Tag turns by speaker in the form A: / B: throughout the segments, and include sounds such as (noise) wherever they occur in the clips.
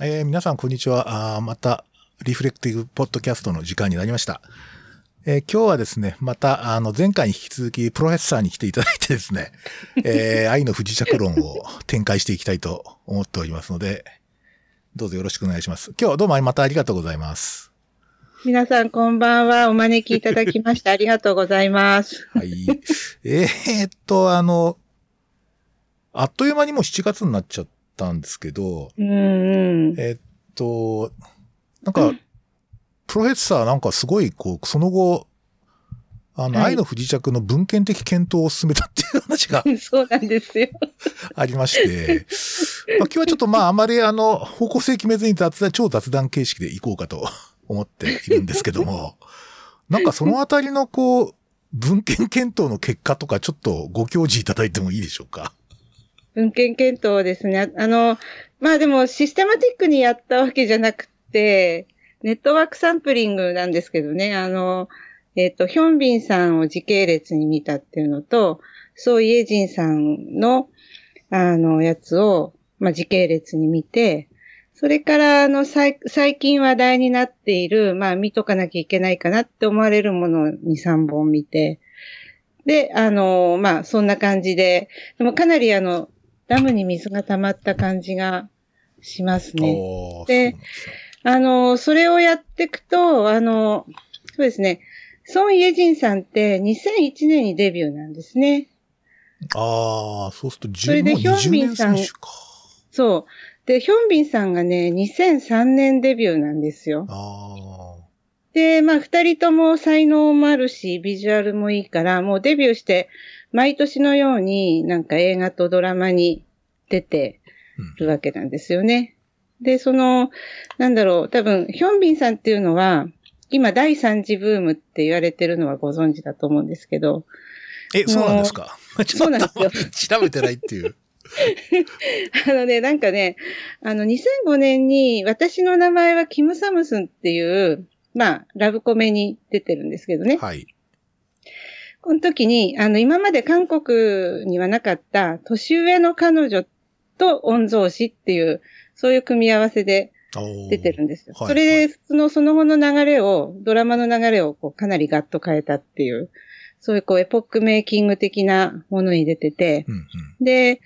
A: えー、皆さん、こんにちは。あまた、リフレクティブポッドキャストの時間になりました。えー、今日はですね、また、あの、前回に引き続き、プロフェッサーに来ていただいてですね、えー、(laughs) 愛の不時着論を展開していきたいと思っておりますので、どうぞよろしくお願いします。今日はどうもまたありがとうございます。
B: 皆さんこんばんは。お招きいただきましてありがとうございます。
A: はい。えー、っと、あの、あっという間にもう7月になっちゃったんですけど、
B: うん、
A: えー、っと、なんか、プロフェッサーなんかすごい、こう、その後、あの、はい、愛の不時着の文献的検討を進めたっていう話が (laughs)
B: そうなんですよ。
A: ありまして、まあ、今日はちょっとまああまりあの、方向性決めずに雑談、超雑談形式でいこうかと思っているんですけども、(laughs) なんかそのあたりのこう、文献検討の結果とかちょっとご教示いただいてもいいでしょうか？
B: 文献検討ですね。あの、まあでもシステマティックにやったわけじゃなくて、ネットワークサンプリングなんですけどね、あの、えっ、ー、と、ヒョンビンさんを時系列に見たっていうのと、ソイエジンさんの、あの、やつを、まあ、時系列に見て、それから、あの、最近話題になっている、まあ、見とかなきゃいけないかなって思われるものに3本見て、で、あの、まあ、そんな感じで、でもかなりあの、ダムに水が溜まった感じがしますね。で、あの、それをやっていくと、あの、そうですね、ソン・イェジンさんって2001年にデビューなんですね。
A: ああ、そうすると10それでヒョンビンさん、
B: そう。で、ヒョンビンさんがね、2003年デビューなんですよ。
A: あ
B: で、まあ、二人とも才能もあるし、ビジュアルもいいから、もうデビューして、毎年のようになんか映画とドラマに出てるわけなんですよね。うん、で、その、なんだろう、多分、ヒョンビンさんっていうのは、今第三次ブームって言われてるのはご存知だと思うんですけど。
A: え、そうなんですか？(laughs)
B: そうなんですよ。
A: 調べてないっていう。(laughs)
B: あのね、なんかね、あの、2005年に私の名前はキム・サムスンっていう、まあ、ラブコメに出てるんですけどね。
A: はい。
B: この時に、あの、今まで韓国にはなかった年上の彼女と御曹司っていう、そういう組み合わせで出てるんですよ。それで、その、その後の流れを、ドラマの流れをこうかなりガッと変えたっていう、そういうこうエポックメイキング的なものに出てて、
A: うん
B: うん、で、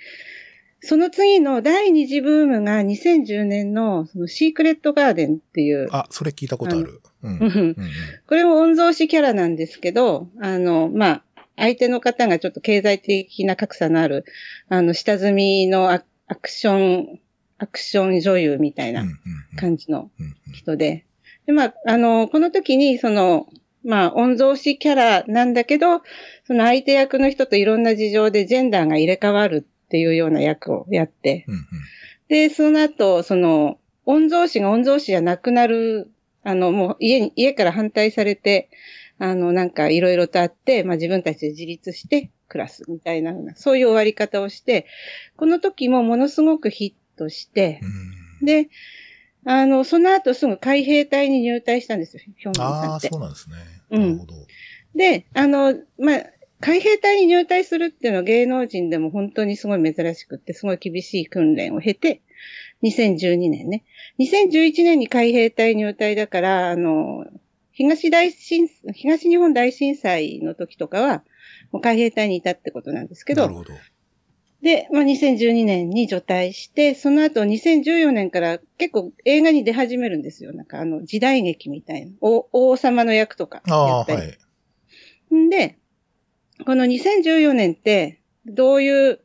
B: その次の第二次ブームが2010年のそのシークレットガーデンっていう。
A: あ、それ聞いたことある。
B: うん、これも御曹司キャラなんですけど、あの、まあ、相手の方がちょっと経済的な格差のある、あの、下積みのアクションアクション女優みたいな感じの人で。で、まあ、あの、この時に、その、まあ、御曹司キャラなんだけど、その相手役の人といろんな事情でジェンダーが入れ替わるっていうような役をやって、で、その後、その、御曹司が御曹司じゃなくなる、あの、もう家に、家から反対されて、あの、なんかいろいろとあって、まあ自分たちで自立して暮らすみたいな、そういう終わり方をして、この時もものすごくヒッとして、で、あの、その後すぐ海兵隊に入隊したんですよ、ヒョンさんって。あ
A: あ、そうなんですね。なるほど。
B: で、あの、まあ、海兵隊に入隊するっていうのは芸能人でも本当にすごい珍しくって、すごい厳しい訓練を経て、2012年ね。2011年に海兵隊入隊だから、あの、東大震、東日本大震災の時とかは、もう海兵隊にいたってことなんですけど、
A: なるほど。
B: で、まあ、2012年に除隊して、その後2014年から結構映画に出始めるんですよ。なんかあの時代劇みたいな。王王様の役とかやったり。はい、んで、この2014年ってどういう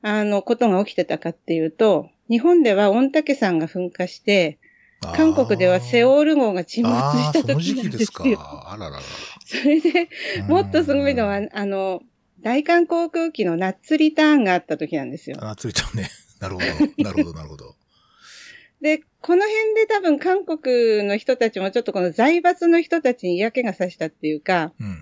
B: あのことが起きてたかっていうと、日本では御嶽山が噴火して、韓国ではセオール号が沈没した時なんですよ。か。あららら。それで、もっとすごいのは、あの、大韓航空機のナッツリターンがあった時なんですよ。
A: ナッツリターンね。(laughs) なるほど。なるほど、なるほど。
B: で、この辺で多分韓国の人たちもちょっとこの財閥の人たちに嫌気がさしたっていうか、
A: うんうん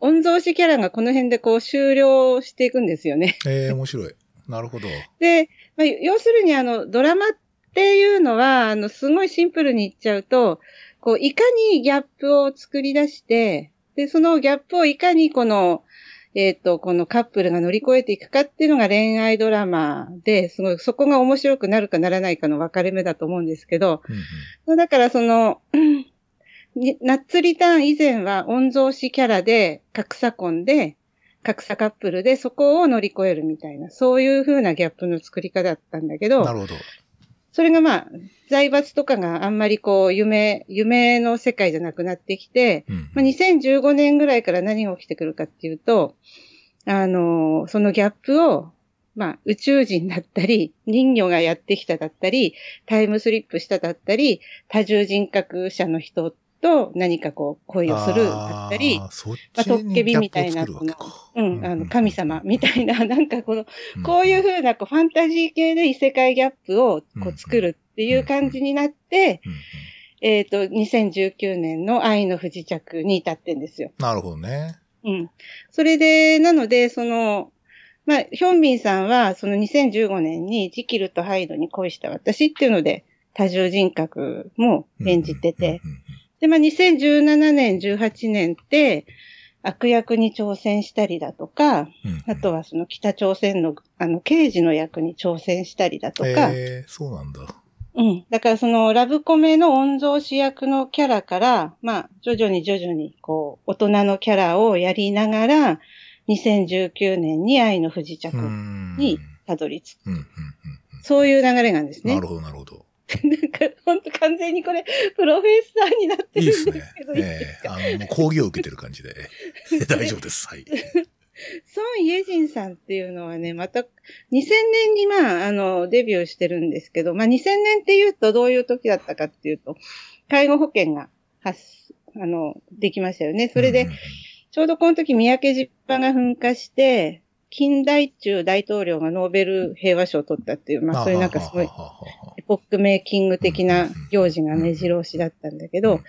B: 御曹司キャラがこの辺でこう終了していくんですよね。
A: ええー、面白い。なるほど。
B: で、まあ、要するにあの、ドラマっていうのは、あの、すごいシンプルに言っちゃうと、こう、いかにギャップを作り出して、で、そのギャップをいかにこの、えっ、と、このカップルが乗り越えていくかっていうのが恋愛ドラマで、すごい、そこが面白くなるかならないかの分かれ目だと思うんですけど、
A: うんうん。
B: だからその、(clears throat) にナッツリターン以前は御曹司キャラで、格差婚で、格差カップルで、そこを乗り越えるみたいな、そういう風なギャップの作り方だったんだけど、
A: なるほど。
B: それがまあ、財閥とかがあんまりこう、夢、夢の世界じゃなくなってきて、
A: うん
B: まあ、2015年ぐらいから何が起きてくるかっていうと、あの、そのギャップを、まあ、宇宙人だったり、人魚がやってきただったり、タイムスリップしただったり、多重人格者の人と何かこう、恋をするだったりまあ、
A: ち
B: トッケビみたいな、うん、あの、神様みたいな、なんかこの、
A: うん。
B: こういうふうな、こう、ファンタジー系で異世界ギャップを、こ
A: うん
B: う、作るっていう感じになって、
A: うんうん。
B: えっ、と、2019年の愛の不時着に至ってんですよ。
A: なるほどね。
B: うん。それで、なので、その、まあ、ヒョンビンさんは、その2015年にジキルとハイドに恋した私っていうので、多重人格も演じてて、
A: うんうん
B: で、まあ、2017年、18年って、悪役に挑戦したりだとか、
A: うんうん
B: あとはその北朝鮮の、あの、刑事の役に挑戦したりだとか、
A: えー、そうなんだ。
B: うん。だからそのラブコメの御曹司役のキャラから、まあ、徐々に徐々に、こう、大人のキャラをやりながら、2019年に愛の不時着
A: うん
B: にたどり着く。
A: うんうんうん
B: そういう流れなんですね。
A: うんなるほど、なるほど。(laughs)
B: なんか、ほんと完全にこれ、プロフェッサーになってるんですけど、。いいで
A: え
B: すか？
A: えあの、講義を受けてる感じで。(laughs) 大丈夫です。はい。
B: ソン・イェジンさんっていうのはね、また、2000年にまあ、あの、デビューしてるんですけど、まあ2000年っていうとどういう時だったかっていうと、介護保険が発、あの、できましたよね。それで
A: うん、
B: ちょうどこの時三宅島が噴火して、近代中大統領がノーベル平和賞を取ったっていう、まあそういうなんかすごいポックメイキング的な行事が目白押しだったんだけど、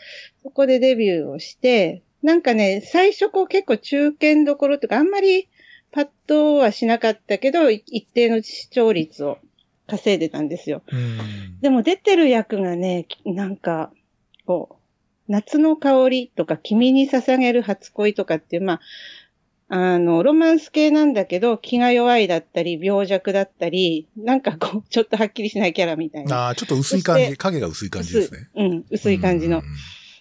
B: そこでデビューをして、なんかね、最初こう結構中堅どころとかあんまりパッとはしなかったけど、い一定の視聴率を稼いでたんですよ。
A: うん
B: でも出てる役がね、なんか、こう、夏の香りとか、君に捧げる初恋とかっていう、まあ、あの、ロマンス系なんだけど、気が弱いだったり、病弱だったり、なんかこう、(laughs) ちょっとはっきりしないキャラみたいな。
A: ああ、ちょっと薄い感じ、影が薄い感じですね。
B: うん、薄い感じの
A: うん。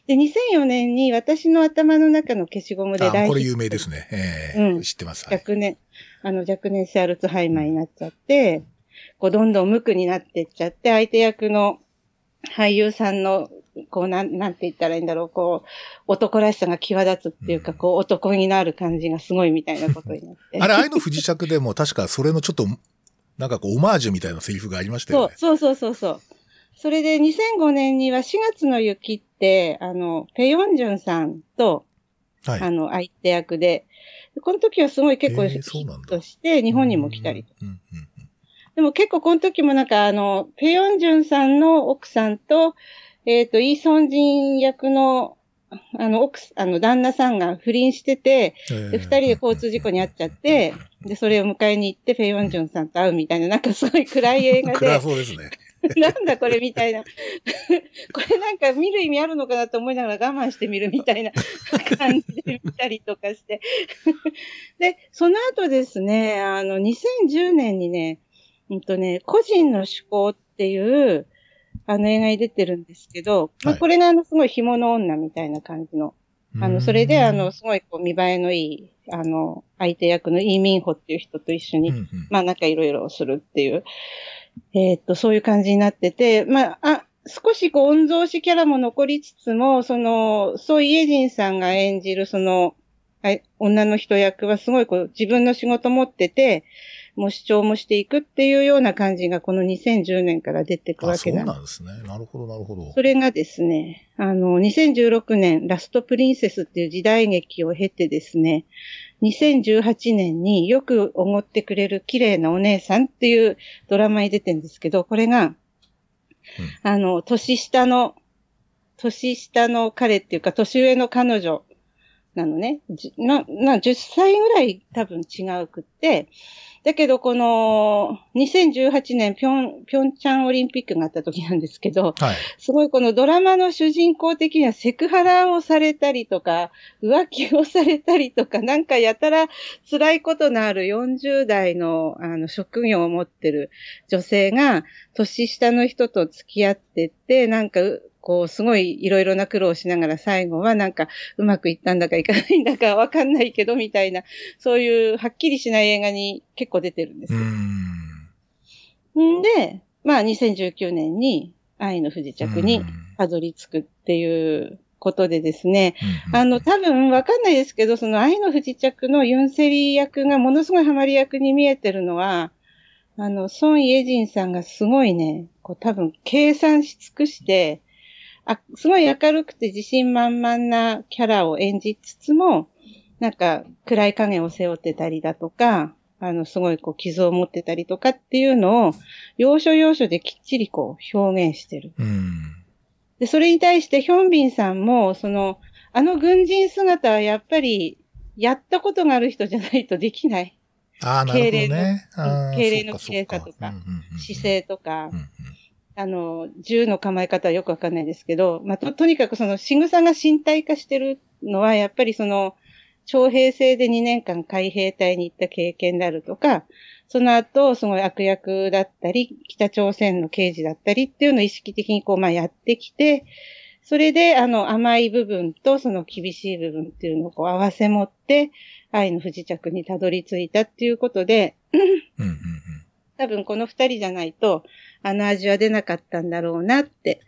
B: で、2004年に私の頭の中の消しゴムで
A: あ
B: 大
A: これ有名ですね。ええ
B: うん
A: 知ってます。はい
B: 若年、あの、若年性アルツハイマーになっちゃって、こう、どんどん無垢になってっちゃって、相手役の俳優さんの、こう、なん、なんて言ったらいいんだろう、こう、男らしさが際立つっていうか、
A: うん
B: こう、男になる感じがすごいみたいなことになって。
A: あれ、愛の不時着でも確かそれのちょっと、なんかこう、オマージュみたいなセリフがありましたよね。、
B: そうそうそうそう。それで2005年には4月の雪って、あの、ペヨンジュンさんと、
A: はい。
B: あの、相手役で、でこの時はすごい結構
A: えー
B: ヒ
A: そうなんだ
B: ットして、日本にも来たり。
A: うん。うんうん
B: でも結構この時もなんかあの、ペヨンジュンさんの奥さんと、えっ、と、イーソンジン役の、あの、奥す、あの、旦那さんが不倫してて、
A: うん
B: で、二人で交通事故に遭っちゃって、で、それを迎えに行って、ペヨンジュンさんと会うみたいな、なんかすごい暗い映画
A: 暗
B: で、(laughs)
A: そうですね。(laughs)
B: なんだこれみたいな。(laughs) これなんか見る意味あるのかなと思いながら我慢してみるみたいな感じで見たりとかして。で、その後ですね、あの、2010年にね、うんとね、個人の思考っていう、あの映画に出てるんですけど、まあ、
A: はい。
B: これがあの、すごい紐の女みたいな感じの、あの、それであの、すごいこう見栄えのいい、あの、相手役のイーミンホっていう人と一緒に
A: うんうん。
B: まあなんかいろいろするっていう、えーっと、そういう感じになってて、まあ、あ、少しこう、御曹司キャラも残りつつも、その、ソイ・イェジンさんが演じるその、はい女の人役はすごいこう、自分の仕事持ってて、もう主張もしていくっていうような感じがこの2010年から出てくわけなんです。
A: なんですね。なるほど、なるほど。
B: それがですね、あの、2016年、ラストプリンセスっていう時代劇を経てですね、2018年によくおごってくれる綺麗なお姉さんっていうドラマに出てるんですけど、これが、あの、年下の、年下の彼っていうか、年上の彼女なのね。な、な、10歳ぐらい多分違うくって、だけど、この、2018年ピョン、ピョンチャンオリンピックがあった時なんですけど、はい、すごいこのドラマの主人公的にはセクハラをされたりとか、浮気をされたりとか、なんかやたら辛いことのある40代の、あの、職業を持ってる女性が、年下の人と付き合ってって、なんか、こう、すごいいろいろな苦労をしながら最後はなんかうまくいったんだかいかないんだかわかんないけどみたいな、そういうはっきりしない映画に結構出てるんですよ。ん。で、まあ2019年に愛の不時着にたどり着くっていうことでですね、あの、多分わかんないですけど、その愛の不時着のユンセリ役がものすごいハマり役に見えてるのは、あの、ソン・イェジンさんがすごいね、こう多分計算し尽くして、あ、すごい明るくて自信満々なキャラを演じつつも、なんか暗い影を背負ってたりだとか、あの、すごいこう傷を持ってたりとかっていうのを、要所要所できっちりこう表現してる。うん、で、それに対してヒョンビンさんも、その、あの軍人姿はやっぱり、やったことがある人じゃないとできない。
A: ああ、なるほどね。
B: 敬礼の綺麗さとか、姿勢とか、うんうんあの、銃の構え方はよくわかんないですけど、まあ、と、とにかくその仕草が身体化してるのは、やっぱりその、徴兵制で2年間海兵隊に行った経験であるとか、その後、すごい悪役だったり、北朝鮮の刑事だったりっていうのを意識的にこう、まあ、やってきて、それで、あの、甘い部分とその厳しい部分っていうのをこう合わせ持って、愛の不時着にたどり着いたっていうことで、多分この二人じゃないと、あの味は出なかったんだろうなって、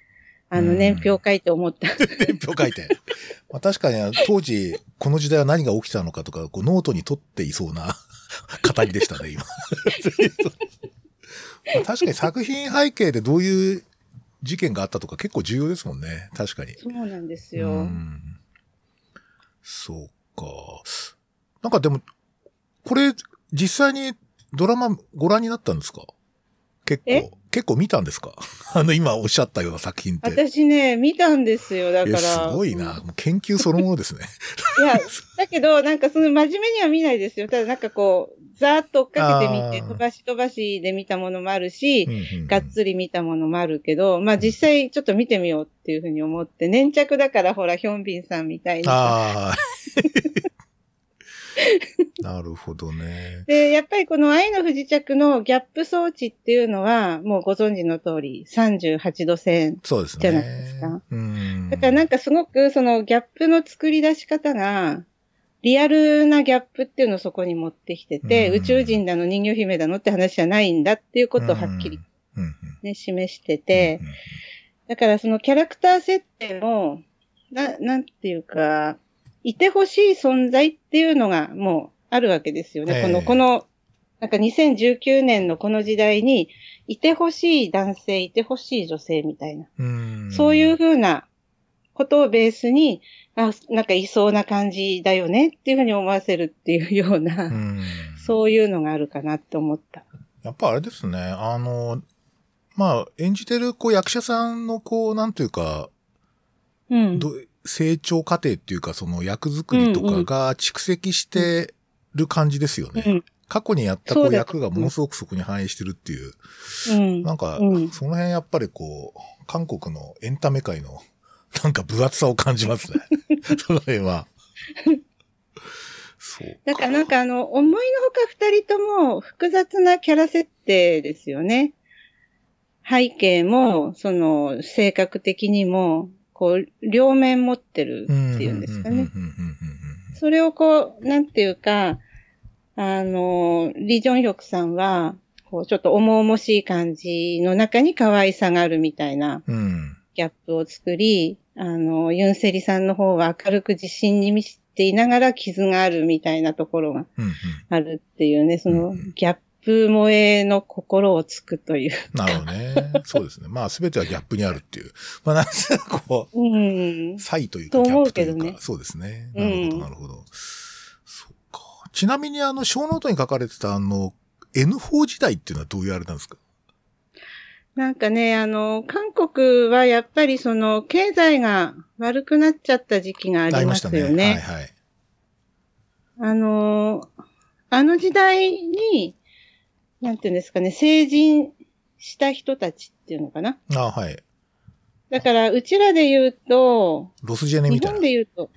B: あの、年表書いて思った。(laughs)
A: 年表書いて。まあ、確かに、当時、この時代は何が起きたのかとか、こうノートに取っていそうな (laughs) 語りでしたね、今。(laughs) まあ、確かに作品背景でどういう事件があったとか結構重要ですもんね。確かに。
B: そうなんですよ。う
A: そうか。なんかでも、これ、実際にドラマご覧になったんですか？結構。結構見たんですか？(laughs) あの、今おっしゃったような作品って。
B: 私ね、見たんですよ。だから。す
A: ごいな。研究そのものですね。
B: いや、だけど、なんかその真面目には見ないですよ。ただなんかこう、ざーっと追っかけてみて、飛ばし飛ばしで見たものもあるし、うんうんうん、がっつり見たものもあるけど、まあ実際ちょっと見てみようっていうふうに思って、粘着だからほら、ヒョンビンさんみたいな。ああ。(laughs) (laughs)
A: なるほどね。
B: で、やっぱりこの愛の不時着のギャップ装置っていうのは、もうご存知の通り38度線じゃないですか。うすだからなんかすごくそのギャップの作り出し方が、リアルなギャップっていうのをそこに持ってきてて、宇宙人だの人魚姫だのって話じゃないんだっていうことをはっきり、ね、示してて、だからそのキャラクター設定も、な、なんていうか、いてほしい存在っていうのがもうあるわけですよね。この、この、なんか2019年のこの時代に、いてほしい男性、いてほしい女性みたいな。うそういうふうなことをベースに、あ、なんかいそうな感じだよねっていうふうに思わせるっていうような、うそういうのがあるかなって思った。
A: やっぱあれですね、あの、まあ、演じてるこう役者さんのこう、なんていうか、うん、成長過程っていうか、その役作りとかが蓄積してる感じですよね。うん、過去にやったこう役がものすごくそこに反映してるっていう。うん、なんか、その辺やっぱりこう、韓国のエンタメ界の (laughs) なんか分厚さを感じますね。(laughs) その辺は。
B: そう。だからなんかあの、思いのほか二人とも複雑なキャラ設定ですよね。背景も、その、性格的にも、こう、両面持ってるっていうんですかね。それをこう、なんていうか、あの、リ・ジョンヒョクさんは、こう、ちょっと重々しい感じの中に可愛さがあるみたいな、ギャップを作り、あの、ユンセリさんの方は明るく自信に満ちていながら傷があるみたいなところがあるっていうね、そのギャップ萌えの心をつくという。
A: なるほどね。そうですね。まあ、すべてはギャップにあるっていう。まあ、なんかこう、うん、差異というか、ギャップというか、ね、そうですね。なるほど、なるほど。そうか。ちなみに、あの、小ノートに書かれてた、あの、N4 時代っていうのはどういうあれなんですか？
B: なんかね、あの、韓国はやっぱりその、経済が悪くなっちゃった時期がありますよね。ねはいはい。あのーあの時代に、なんていうんですかね、成人した人たちっていうのかな。
A: あはい。
B: だから、うちらで言うと、
A: ロスジェネみ
B: 日本
A: たいな。
B: で言うと、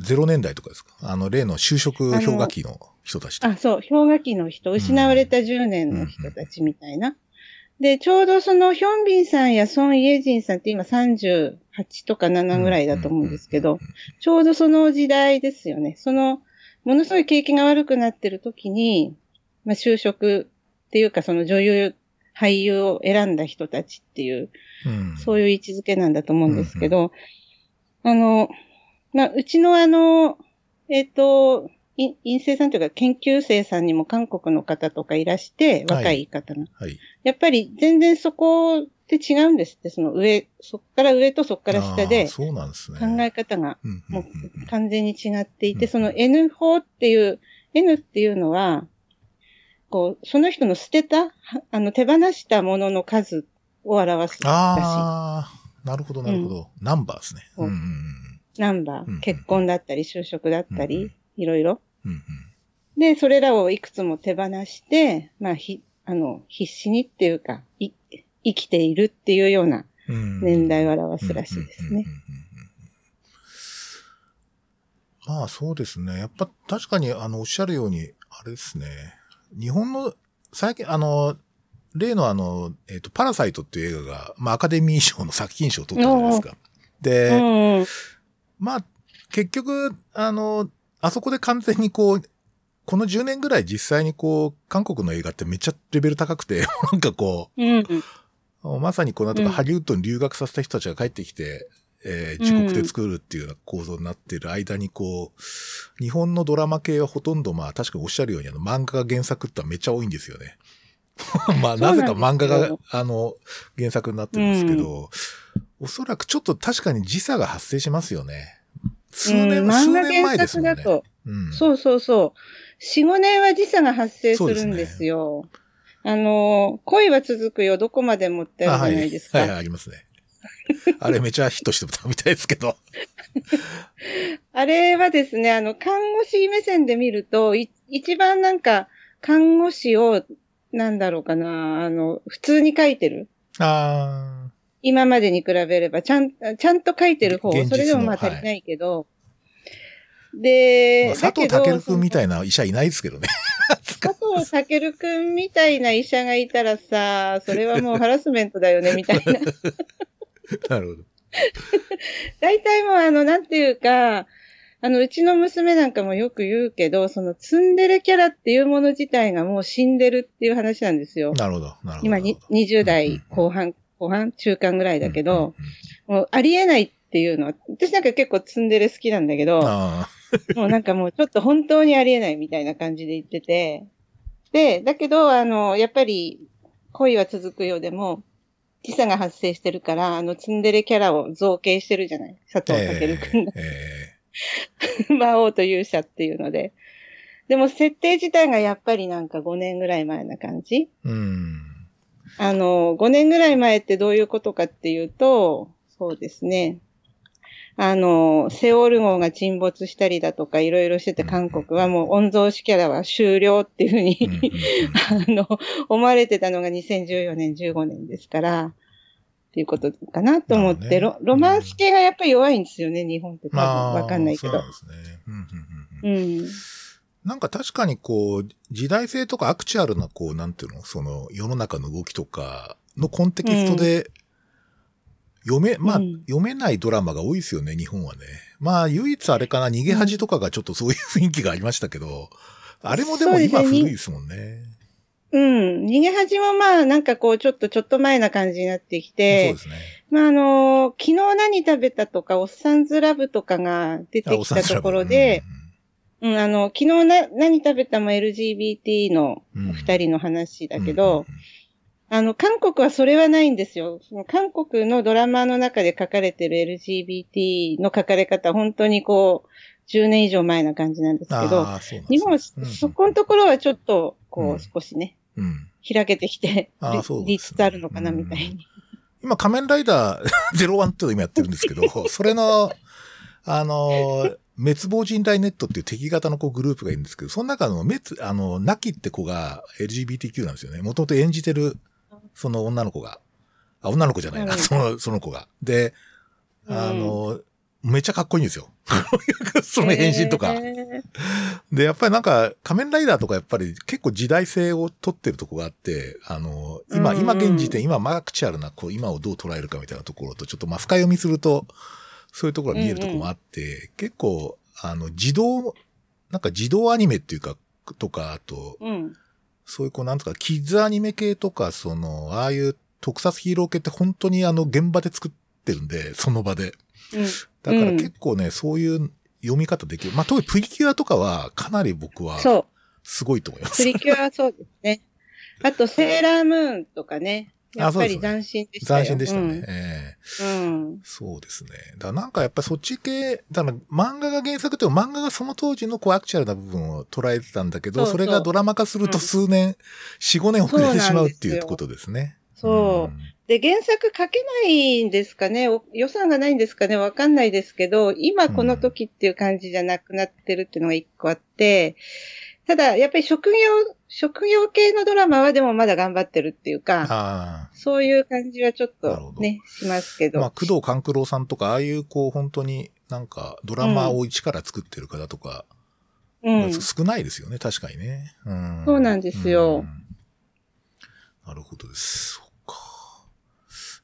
A: ゼロ年代とかですか？あの、例の就職氷河期の人たち。
B: あ、そう、氷河期の人、失われた10年の人たちみたいな。で、ちょうどそのヒョンビンさんやソン・イェジンさんって今38とか7ぐらいだと思うんですけど、ちょうどその時代ですよね。その、ものすごい景気が悪くなってる時に、まあ就職っていうかその女優、俳優を選んだ人たちっていう、
A: うん。
B: そういう位置づけなんだと思うんですけど、あの、まあ、うちのあの、えっ、と、い院生さんというか研究生さんにも韓国の方とかいらして、
A: はい
B: 若い方が。
A: はい。
B: やっぱり全然そこって違うんですって、その上、そっから上とそっから下
A: あ
B: で
A: ーそうなんですね。
B: 考え方が
A: うんうん
B: も
A: うんうん
B: う完全に違っていて、
A: うん
B: その N 法っていう、N っていうのは、こう、その人の捨てた、はあの、手放したものの数を表す。
A: ああ、なるほど、なるほど。ナンバーですね。
B: そう
A: うんうん
B: ナンバー、
A: うん
B: 結婚だったり、就職だったり、
A: うん
B: いろいろ。
A: うんうん
B: で、それらをいくつも手放して、まあ、ひ、あの、必死にっていうか、い、生きているっていうような
A: うん
B: 年代を表すらしいですね。
A: うんうんうんうんうんまあそうですね。やっぱ確かにあのおっしゃるように、あれですね。日本の、最近あの、例のあの、えっ、と、パラサイトっていう映画が、まあアカデミー賞の作品賞を取ったじゃないですか。で。まあ結局、あの、あそこで完全にこう、この10年ぐらい実際にこう、韓国の映画ってめっちゃレベル高くて、(laughs) なんかこう、
B: うん。
A: まさにこの後
B: うん
A: ハリウッドに留学させた人たちが帰ってきて、えー自国で作るっていうような構造になっている間にこう、日本のドラマ系はほとんどまあ確かにおっしゃるようにあの漫画が原作ってめっちゃ多いんですよね。(laughs) まあなぜか漫画があの原作になってるんですけど、おそらくちょっと確かに時差が発生しますよね。数年、
B: うん
A: 数
B: 漫画原。作だと、
A: うん。
B: そうそうそう。4、5年は時差が発生するんですよ。あの、恋は続くよ、どこまでもってあるじゃないですか。
A: はい、はい、ありますね。(laughs) あれめちゃヒットしてたみたいですけど。
B: あれはですね、あの、看護師目線で見ると、い一番なんか、看護師を、なんだろうかな、あの、普通に書いてる。
A: あ
B: 今までに比べれば、ちゃん、ちゃんと書いてる方それでもまあ足りないけど、で、
A: ーまあ、佐藤健君みたいな医者いないですけどね。
B: 佐藤健くんみたいな医者がいたらさ、それはもうハラスメントだよね、みたいな。(laughs)
A: なるほど。
B: 大体もうあの、なんていうか、あの、うちの娘なんかもよく言うけど、そのツンデレキャラっていうもの自体がもう死んでるっていう話なんですよ。
A: なるほど。なるほど。
B: 今に20代後半、後半、中間ぐらいだけど、もうありえないっていうのは、私なんか結構ツンデレ好きなんだけ
A: うんうん、
B: ど、
A: あ (laughs)
B: もうなんかもうちょっと本当にありえないみたいな感じで言ってて、で、だけど、あの、やっぱり恋は続くようでも、時差が発生してるから、あのツンデレキャラを造形してるじゃない？佐
A: あ
B: 藤健くんが。
A: え (laughs)
B: 魔王と勇者っていうので。でも設定自体がやっぱりなんか5年ぐらい前な感じ？
A: えうん。
B: あの、5年ぐらい前ってどういうことかっていうと、そうですね。あの、セオール号が沈没したりだとかいろいろしてて韓国はもう御曹司キャラは終了っていうふうに、(laughs) あの、思われてたのが2014年、15年ですから、っていうことかなと思って、
A: ね
B: ロロマンス系がやっぱり弱いんですよね、日本って多分わかんないけど
A: そうなん。ですね。うんうんうんうん
B: うん。
A: なんか確かにこう、時代性とかアクチュアルなこう、なんていうの、その世の中の動きとかのコンテキストで、読め、まあ、
B: うん
A: 読めないドラマが多いですよね、日本はね。まあ、唯一あれかな、逃げ恥とかがちょっとそういう雰囲気がありましたけど、あれもでも今古いですもんね。
B: うん。逃げ恥もまあ、なんかこう、ちょっとちょっと前な感じになってき
A: そう
B: て
A: で、すね。
B: まああの、昨日何食べたとか、おっさんずラブとかが出てきたところで、うん、あの、昨日な何食べたも LGBT の
A: うん
B: 二人の話
A: うん、
B: だけど、あの、韓国はそれはないんですよ。その韓国のドラマの中で書かれてる LGBT の書かれ方、本当にこう、10年以上前な感じなんですけど、日本そこのところはちょっと、こう、
A: うん
B: 少しね、
A: うん。
B: 開けてきて、
A: あーそうですね
B: りつつあるのかな、みたいに。
A: 今、仮面ライダー01っていうのを今やってるんですけど、(laughs) それの、あの、滅亡人類ネットっていう敵型のこうグループがいるんですけど、その中の滅、あの、ナキって子が LGBTQ なんですよね。もともと演じてる、その女の子が。あ、女の子じゃないな、
B: うん
A: その、その子が。で、あの、めっちゃかっこいいんですよ。(laughs) その変身とか。で、やっぱりなんか、仮面ライダーとかやっぱり結構時代性を取ってるとこがあって、あの、今、
B: うんうん
A: 今現時点、今マークチャルな、こう、今をどう捉えるかみたいなところと、ちょっとまあ深読みすると、そういうところが見えるところもあって、結構、あの、自動、なんか自動アニメっていうか、とか、あと、
B: うん。
A: そういうこう、なんとか、キッズアニメ系とか、その、ああいう特撮ヒーロー系って本当にあの、現場で作ってるんで、その場で。
B: うん。
A: だから結構ね、そういう読み方できる。まあ、特にプリキュアとかは、かなり僕は、
B: そう。
A: すごいと思います。
B: プリキュアはそうですね。あと、セーラームーンとかね。や
A: あ
B: っぱり斬新でしたよ。
A: 斬新でしたね。ええ
B: うん。うん。
A: そうですね。だなんかやっぱりそっち系、だから漫画が原作って漫画がその当時のこうアクチュアルな部分を捉えてたんだけど、
B: そ
A: れがドラマ化すると
B: うん
A: 数年、4、5年遅れてしまうっていうことですね。
B: そう。で、原作書けないんですかね？お予算がないんですかね？わかんないですけど、今この時っていう感じじゃなくなってるっていうのが一個あって、ただ、やっぱり職業、職業系のドラマはでもまだ頑張ってるっていうか、
A: あ
B: そういう感じはちょっとね、しますけ
A: あ。
B: ど。
A: まあ、工藤官九郎さんとか、ああいうこう本当になんかドラマを一から作ってる方とか、
B: うん。
A: 少ないですよね、確かにね。うん、
B: そうなんですよ
A: うんなるほどです。そっか。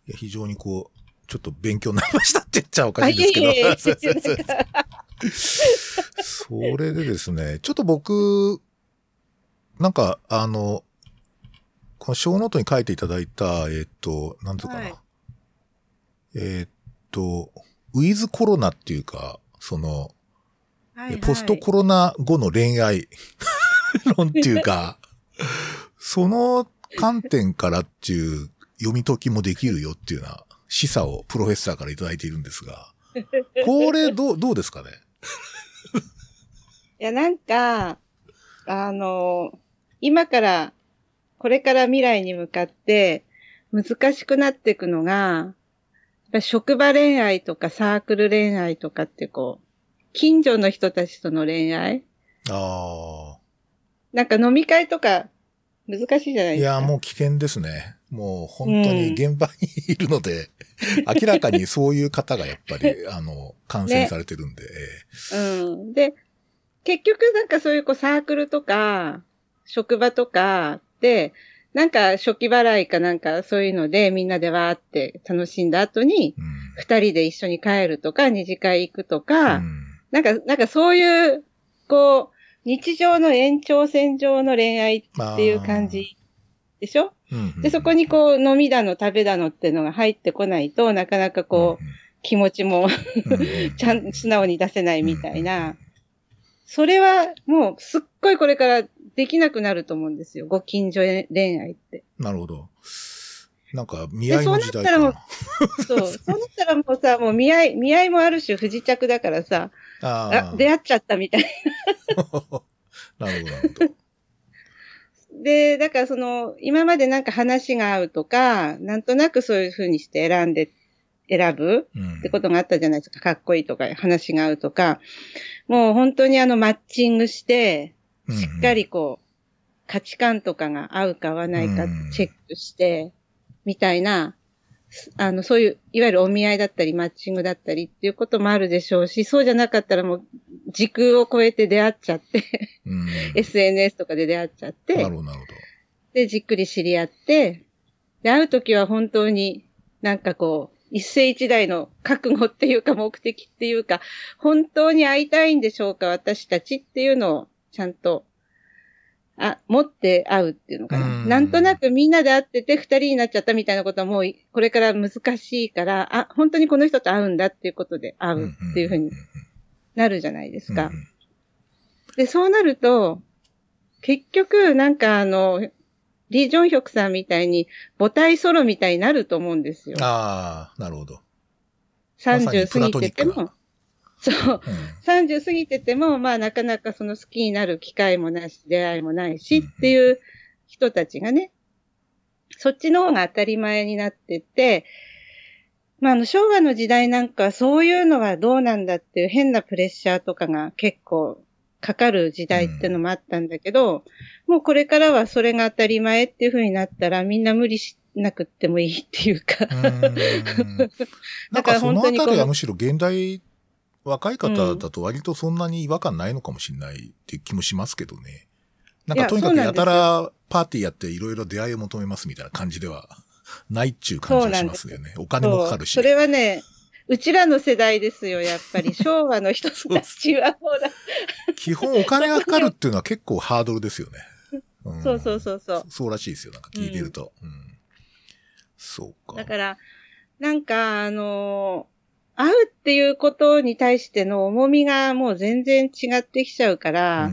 A: いや、非常にこう、ちょっと勉強になりましたって言っちゃおか
B: あ、
A: しいですけど。
B: いえいえ (laughs)
A: それでですね、ちょっと僕、なんか、あの、この小ノートに書いていただいた、えっ、と、なんとかな。
B: はい。
A: えっ、と、ウィズコロナっていうか、その、
B: はいはい。
A: ポストコロナ後の恋愛。(laughs) 論っていうか、その観点からっていう読み解きもできるよっていうような示唆をプロフェッサーからいただいているんですが、これどう、どうですかね？
B: いや、なんか、あの、今から、これから未来に向かって難しくなっていくのが、職場恋愛とかサークル恋愛とかってこう、近所の人たちとの恋愛
A: あ
B: なんか飲み会とか難しいじゃな
A: あ。
B: いですか。
A: いや、もう危険ですね。もう本当に現場にいるので、(laughs) 明らかにそういう方がやっぱり、(laughs) あの、感染されてるんで、
B: うん。で、結局なんかそういうこうサークルとか、職場とかで、なんか初期払いかなんかそういうのでみんなでわーって楽しんだ後に、
A: うん。
B: 二人で一緒に帰るとか、二次会行くとか、
A: うん。
B: なんか、なんかそういう、こう、日常の延長線上の恋愛っていう感じでしょ？
A: うん
B: で、そこにこう、飲みだの食べだのっていうのが入ってこないとなかなかこう、気持ちも (laughs) ちゃん、素直に出せないみたいな。それはもうすっごいこれからできなくなると思うんですよ。ご近所恋愛って。
A: なるほど。なんか、見合いの時代か
B: でそうなったらもう
A: な。(laughs)
B: そう。そうなったらもうさ、もう見合い、見合いもある種不時着だからさ、
A: あ
B: あ、出会っちゃったみたい。
A: あ。(laughs) なるほど、なるほど。(laughs)
B: で、だからその、今までなんか話が合うとか、なんとなくそういう風にして選んで、選ぶ
A: うん
B: ってことがあったじゃないですか。かっこいいとか、話が合うとか。もう本当にあのマッチングして、しっかりこう、価値観とかが合うか合わないか
A: うん。
B: チェックして、みたいな、すあの、そういう、いわゆるお見合いだったり、マッチングだったりっていうこともあるでしょうし、そうじゃなかったらもう、時空を超えて出会っちゃって、
A: うん、(laughs)
B: SNS とかで出会っちゃって、
A: なるほど、なるほど。
B: で、じっくり知り合って、で、会うときは本当になんかこう、一世一代の覚悟っていうか目的っていうか、本当に会いたいんでしょうか、私たちっていうのをちゃんと、あ、持って会うっていうのか
A: う
B: な。
A: ん
B: なんとなくみんなで会ってて二人になっちゃったみたいなことはもうこれから難しいから、あ、本当にこの人と会うんだっていうことで会うっていうふうになるじゃないですか。で、そうなると、結局、なんかあの、リー・ジョンヒョクさんみたいに母体ソロみたいになると思うんですよ。
A: ああ、なるほど。まさに
B: 30過ぎてても。そう。
A: うん。
B: 30過ぎてても、まあなかなかその好きになる機会もないし、出会いもないしっていう人たちがね、そっちの方が当たり前になってて、まあ、あの、昭和の時代なんかそういうのはどうなんだっていう変なプレッシャーとかが結構かかる時代ってのもあったんだけど、うん、もうこれからはそれが当たり前っていう風になったらみんな無理しなくってもいいっていうか。
A: だからそのあたりはむしろ現代若い方だと割とそんなに違和感ないのかもしれないっていう気もしますけどね。なんかとにかくやたらパーティーやっていろいろ出会いを求めますみたいな感じではないっちゅう感じがしますよね。お金もかかるし。
B: それはね、うちらの世代ですよ、やっぱり。昭和の人たちはほら。
A: 基本お金がかかるっていうのは結構ハードルですよね。
B: うん、そうそうそうそう。
A: そうらしいですよ、なんか聞いてると。うん、うん、そうか。
B: だから、なんか、あのー、会うっていうことに対しての重みがもう全然違ってきちゃうから、うん、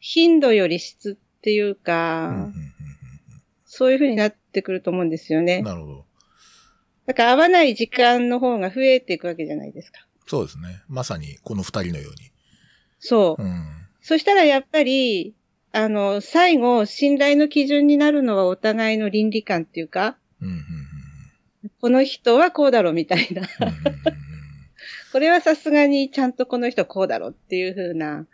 B: 頻度より質っていうか、うんうんうんうん、そういうふうになってくると思うんですよね。
A: なるほど。
B: だから会わない時間の方が増えていくわけじゃないですか。
A: そうですね。まさにこの二人のように。
B: そう。うん、そしたらやっぱり、あの、最後、信頼の基準になるのはお互いの倫理観っていうか、うんうんうん、この人はこうだろうみたいな。うんうんうん、これはさすがにちゃんとこの人はこうだろうっていうふうな、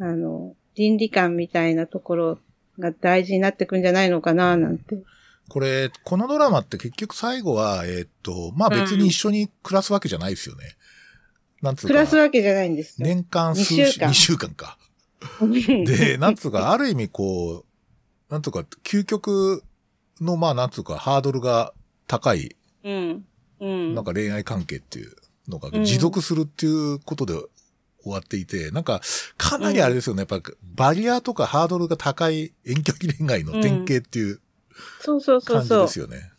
B: あの、倫理観みたいなところが大事になってくんじゃないのかな、なんて。
A: これ、このドラマって結局最後は、えー、っと、まあ別に一緒に暮らすわけじゃないですよね。
B: うん、なんつうか。暮らすわけじゃないんです
A: 年間数週間。2週間か。(laughs) で、なんつうか、ある意味こう、なんとか、究極の、まあなんつうか、ハードルが高い、うん。うん。なんか恋愛関係っていうのが持続するっていうことで終わっていて、なんか、かなりあれですよね。やっぱ、バリアとかハードルが高い遠距離恋愛の典型っていう
B: そうそうそうそう。
A: ですよね。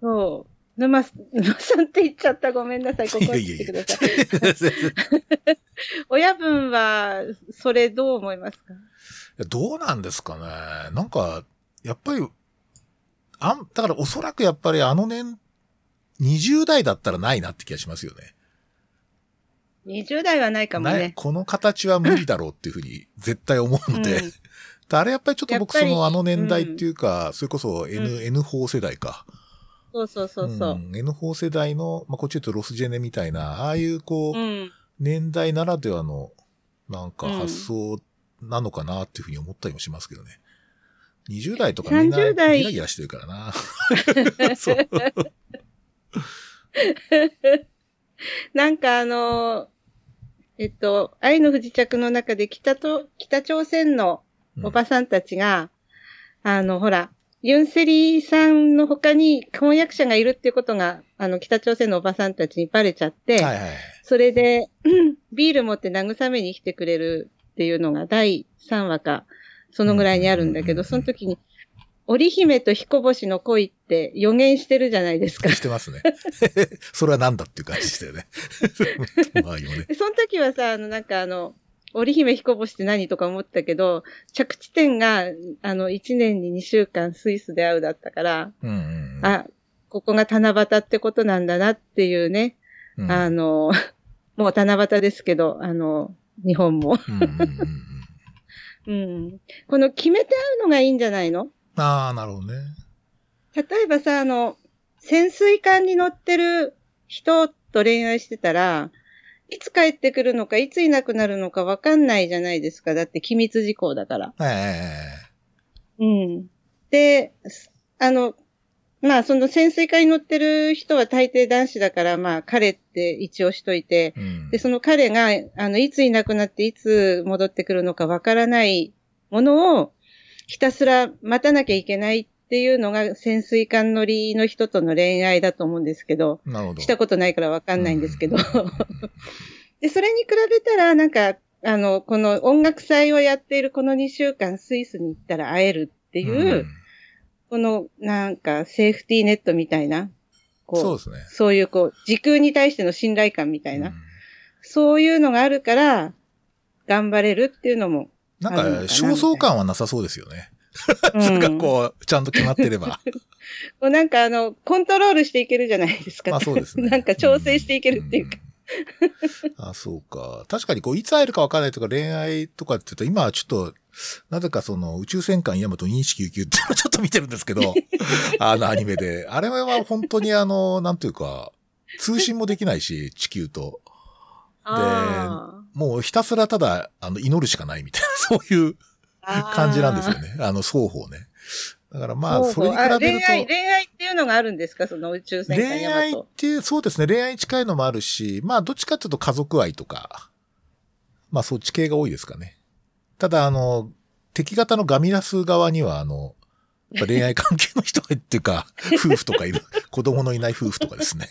B: そう。沼、沼さんって言っちゃった。ごめんなさい。ここに来てください。いい親分は、それどう思いますか？
A: どうなんですかね。なんか、やっぱり、あん、だからおそらくやっぱりあの年、20代だったらないなって気がしますよね。
B: 20代はないかもね。
A: この形は無理だろうっていうふうに絶対思うので、うん、(laughs) あれやっぱりちょっと僕そのあの年代っていうか、うん、それこそ N、うん、N 法世代か。
B: そうそうそうそう。うん、
A: N 法世代の、まあ、こっち言うとロスジェネみたいな、ああいうこう、うん、年代ならではの、なんか発想なのかなっていうふうに思ったりもしますけどね。20代とかみんなギラギラしてるからな。(laughs) そう。(laughs)
B: なんかあの、えっと、愛の不時着の中で北と、北朝鮮のおばさんたちが、うん、あの、ほら、ユンセリさんの他に婚約者がいるっていうことが、あの、北朝鮮のおばさんたちにバレちゃって、はいはい、それで、(clears throat) ビール持って慰めに来てくれるっていうのが第3話か、そのぐらいにあるんだけど、その時に、織姫と彦星の恋って予言してるじゃないですか。
A: してますね。(laughs) それは何だっていう感じでしたよね。(laughs)
B: まあね。その時はさ、あの、なんかあの、織姫彦星って何とか思ったけど、着地点が、あの、1年に2週間スイスで会うだったから、うんうんうん、あ、ここが七夕ってことなんだなっていうね、うん、あの、もう七夕ですけど、あの、日本も。うん、この決めて会うのがいいんじゃないの？
A: ああ、なるほどね。
B: 例えばさ、あの、潜水艦に乗ってる人と恋愛してたら、いつ帰ってくるのか、いついなくなるのかわかんないじゃないですか。だって機密事項だから。ええー、うん。で、あの、まあ、その潜水艦に乗ってる人は大抵男子だから、まあ、彼って一応しといて、うん、で、その彼が、あの、いついなくなっていつ戻ってくるのかわからないものを、ひたすら待たなきゃいけないっていうのが潜水艦乗りの人との恋愛だと思うんですけど、なるほどしたことないからわかんないんですけど。で、それに比べたら、なんか、あの、この音楽祭をやっているこの2週間スイスに行ったら会えるっていう、うん、このなんかセーフティーネットみたいな、
A: こう、そうですね。
B: そういうこう、時空に対しての信頼感みたいな、うん、そういうのがあるから、頑張れるっていうのも
A: なんか、焦燥感はなさそうですよね。なんかこう、ちゃんと決まってれば。(laughs)
B: もうなんかあの、コントロールしていけるじゃないですか。
A: あ、そうですね。(laughs)
B: なんか調整していけるっていうか。
A: あ、そうか。確かにこう、いつ会えるか分からないとか恋愛とかって言うと、今はちょっと、なぜかその宇宙戦艦ヤマト2199ってちょっと見てるんですけど、(laughs) あのアニメで。あれは本当にあの、なんというか、通信もできないし、地球と。
B: あ
A: もうひたすらただ、あの、祈るしかないみたいな、(laughs) そういう
B: ー
A: 感じなんですよね。あの、双方ね。だからまあ、それに比べると。
B: 恋愛、恋愛っていうのがあるんですか？その宇宙戦艦
A: 恋
B: ヤマト。
A: 愛って、そうですね、恋愛に近いのもあるし、まあ、どっちかっていうと家族愛とか、まあ、そっち系が多いですかね。ただ、あの、敵型のガミラス側には、あの、恋愛関係の人がっていうか、(laughs) 夫婦とかいる、子供のいない夫婦とかですね。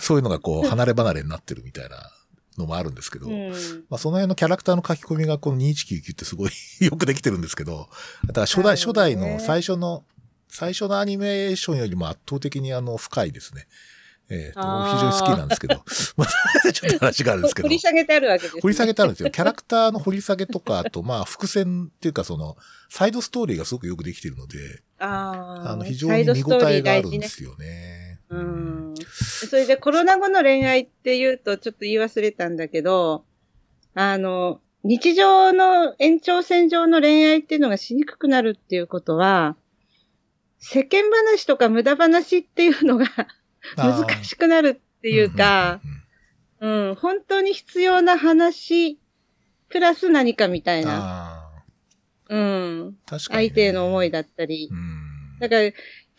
A: そういうのがこう、離れ離れになってるみたいなのもあるんですけど、
B: うん。
A: まあ、その辺のキャラクターの書き込みがこの2199ってすごいよくできてるんですけど、だから初代、初代の最初の、最初のアニメーションよりも圧倒的にあの、深いですね。えーと非常に好きなんですけど、(laughs) まあ、ちょっと話があるんですけど
B: 掘、り下げてあるわけです、ね。
A: 掘り下げてあるんですよ。キャラクターの掘り下げとか、あと、まあ、伏線っていうか、その、サイドストーリーがすごくよくできているので、
B: ああ
A: あの、非常に見応えがあるんですよね。
B: うん。それでコロナ後の恋愛っていうとちょっと言い忘れたんだけど、あの、日常の延長線上の恋愛っていうのがしにくくなるっていうことは、世間話とか無駄話っていうのが (laughs) 難しくなるっていうか、
A: うん
B: 本当に必要な話、プラス何かみたいな、
A: あ
B: うん、
A: ー確かにね、
B: 相手への思いだったり
A: う。ん。
B: だから、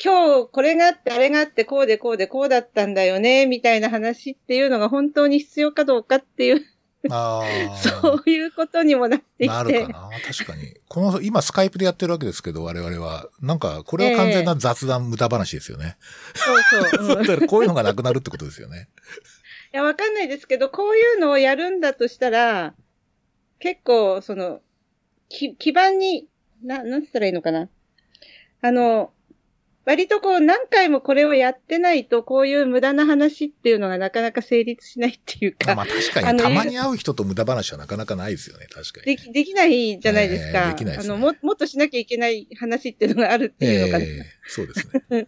B: 今日これがあって、あれがあって、こうでこうでこうだったんだよね、みたいな話っていうのが本当に必要かどうかっていう、
A: ああ。(laughs)
B: そういうことにもなってきて
A: なるか。な確かに。この、今スカイプでやってるわけですけど、我々は。なんか、これは完全な雑談無駄話ですよね。
B: そうそう。うん、(laughs) い
A: だからこういうのがなくなるってことですよね。
B: や、わかんないですけど、こういうのをやるんだとしたら、結構、その、き、基盤に、な、なんつったらいいのかな。あの、割とこう何回もこれをやってないと、こういう無駄な話っていうのがなかなか成立しないっていうか、
A: まあ確かに、たまに会う人と無駄話はなかなかないですよね。確かに、ね。
B: でき、できないじゃないですか。
A: ええできないですね
B: あの、も、もっとしなきゃいけない話っていうのがあるっていうのかな。
A: ええそうですね。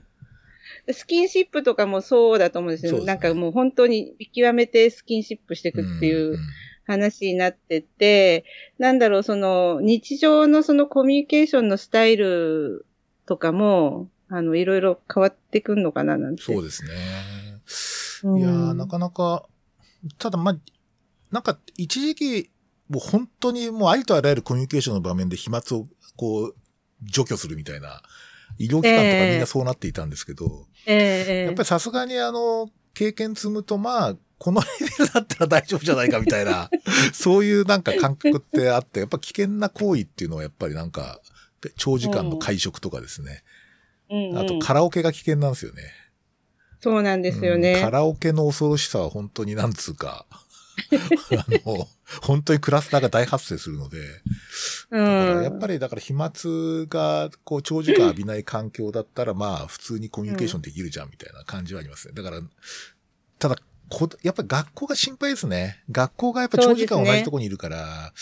A: (laughs)
B: スキンシップとかもそうだと思うんですよ。
A: すね
B: なんかもう本当に見極めてスキンシップしていくっていう話になってて、なんだろう、その日常のそのコミュニケーションのスタイルとかも、あの、いろいろ変わってくんのかななんて。
A: そうですね。
B: うん
A: いやー、なかなか、ただまあ、なんか一時期、もう本当にもうありとあらゆるコミュニケーションの場面で飛沫をこう除去するみたいな、医療機関とかみんなそうなっていたんですけど、
B: ええええ
A: やっぱりさすがにあの、経験積むとまあ、このレベルだったら大丈夫じゃないかみたいな、(laughs) そういうなんか感覚ってあって、やっぱ危険な行為っていうのはやっぱりなんか、長時間の会食とかですね。
B: うんうん
A: あとカラオケが危険なんですよね。
B: そうなんですよ
A: うんカ
B: ね。
A: ラオケの恐ろしさは本当になんつうか、(laughs) あの、本当にクラスターが大発生するので、
B: う
A: だから
B: ん。
A: やっぱりだから飛沫がこう長時間浴びない環境だったらまあ普通にコミュニケーションできるじゃんみたいな感じはありますね。だから、ただ、こやっぱり学校が心配ですね。学校がやっぱ長時間同じとこにいるから、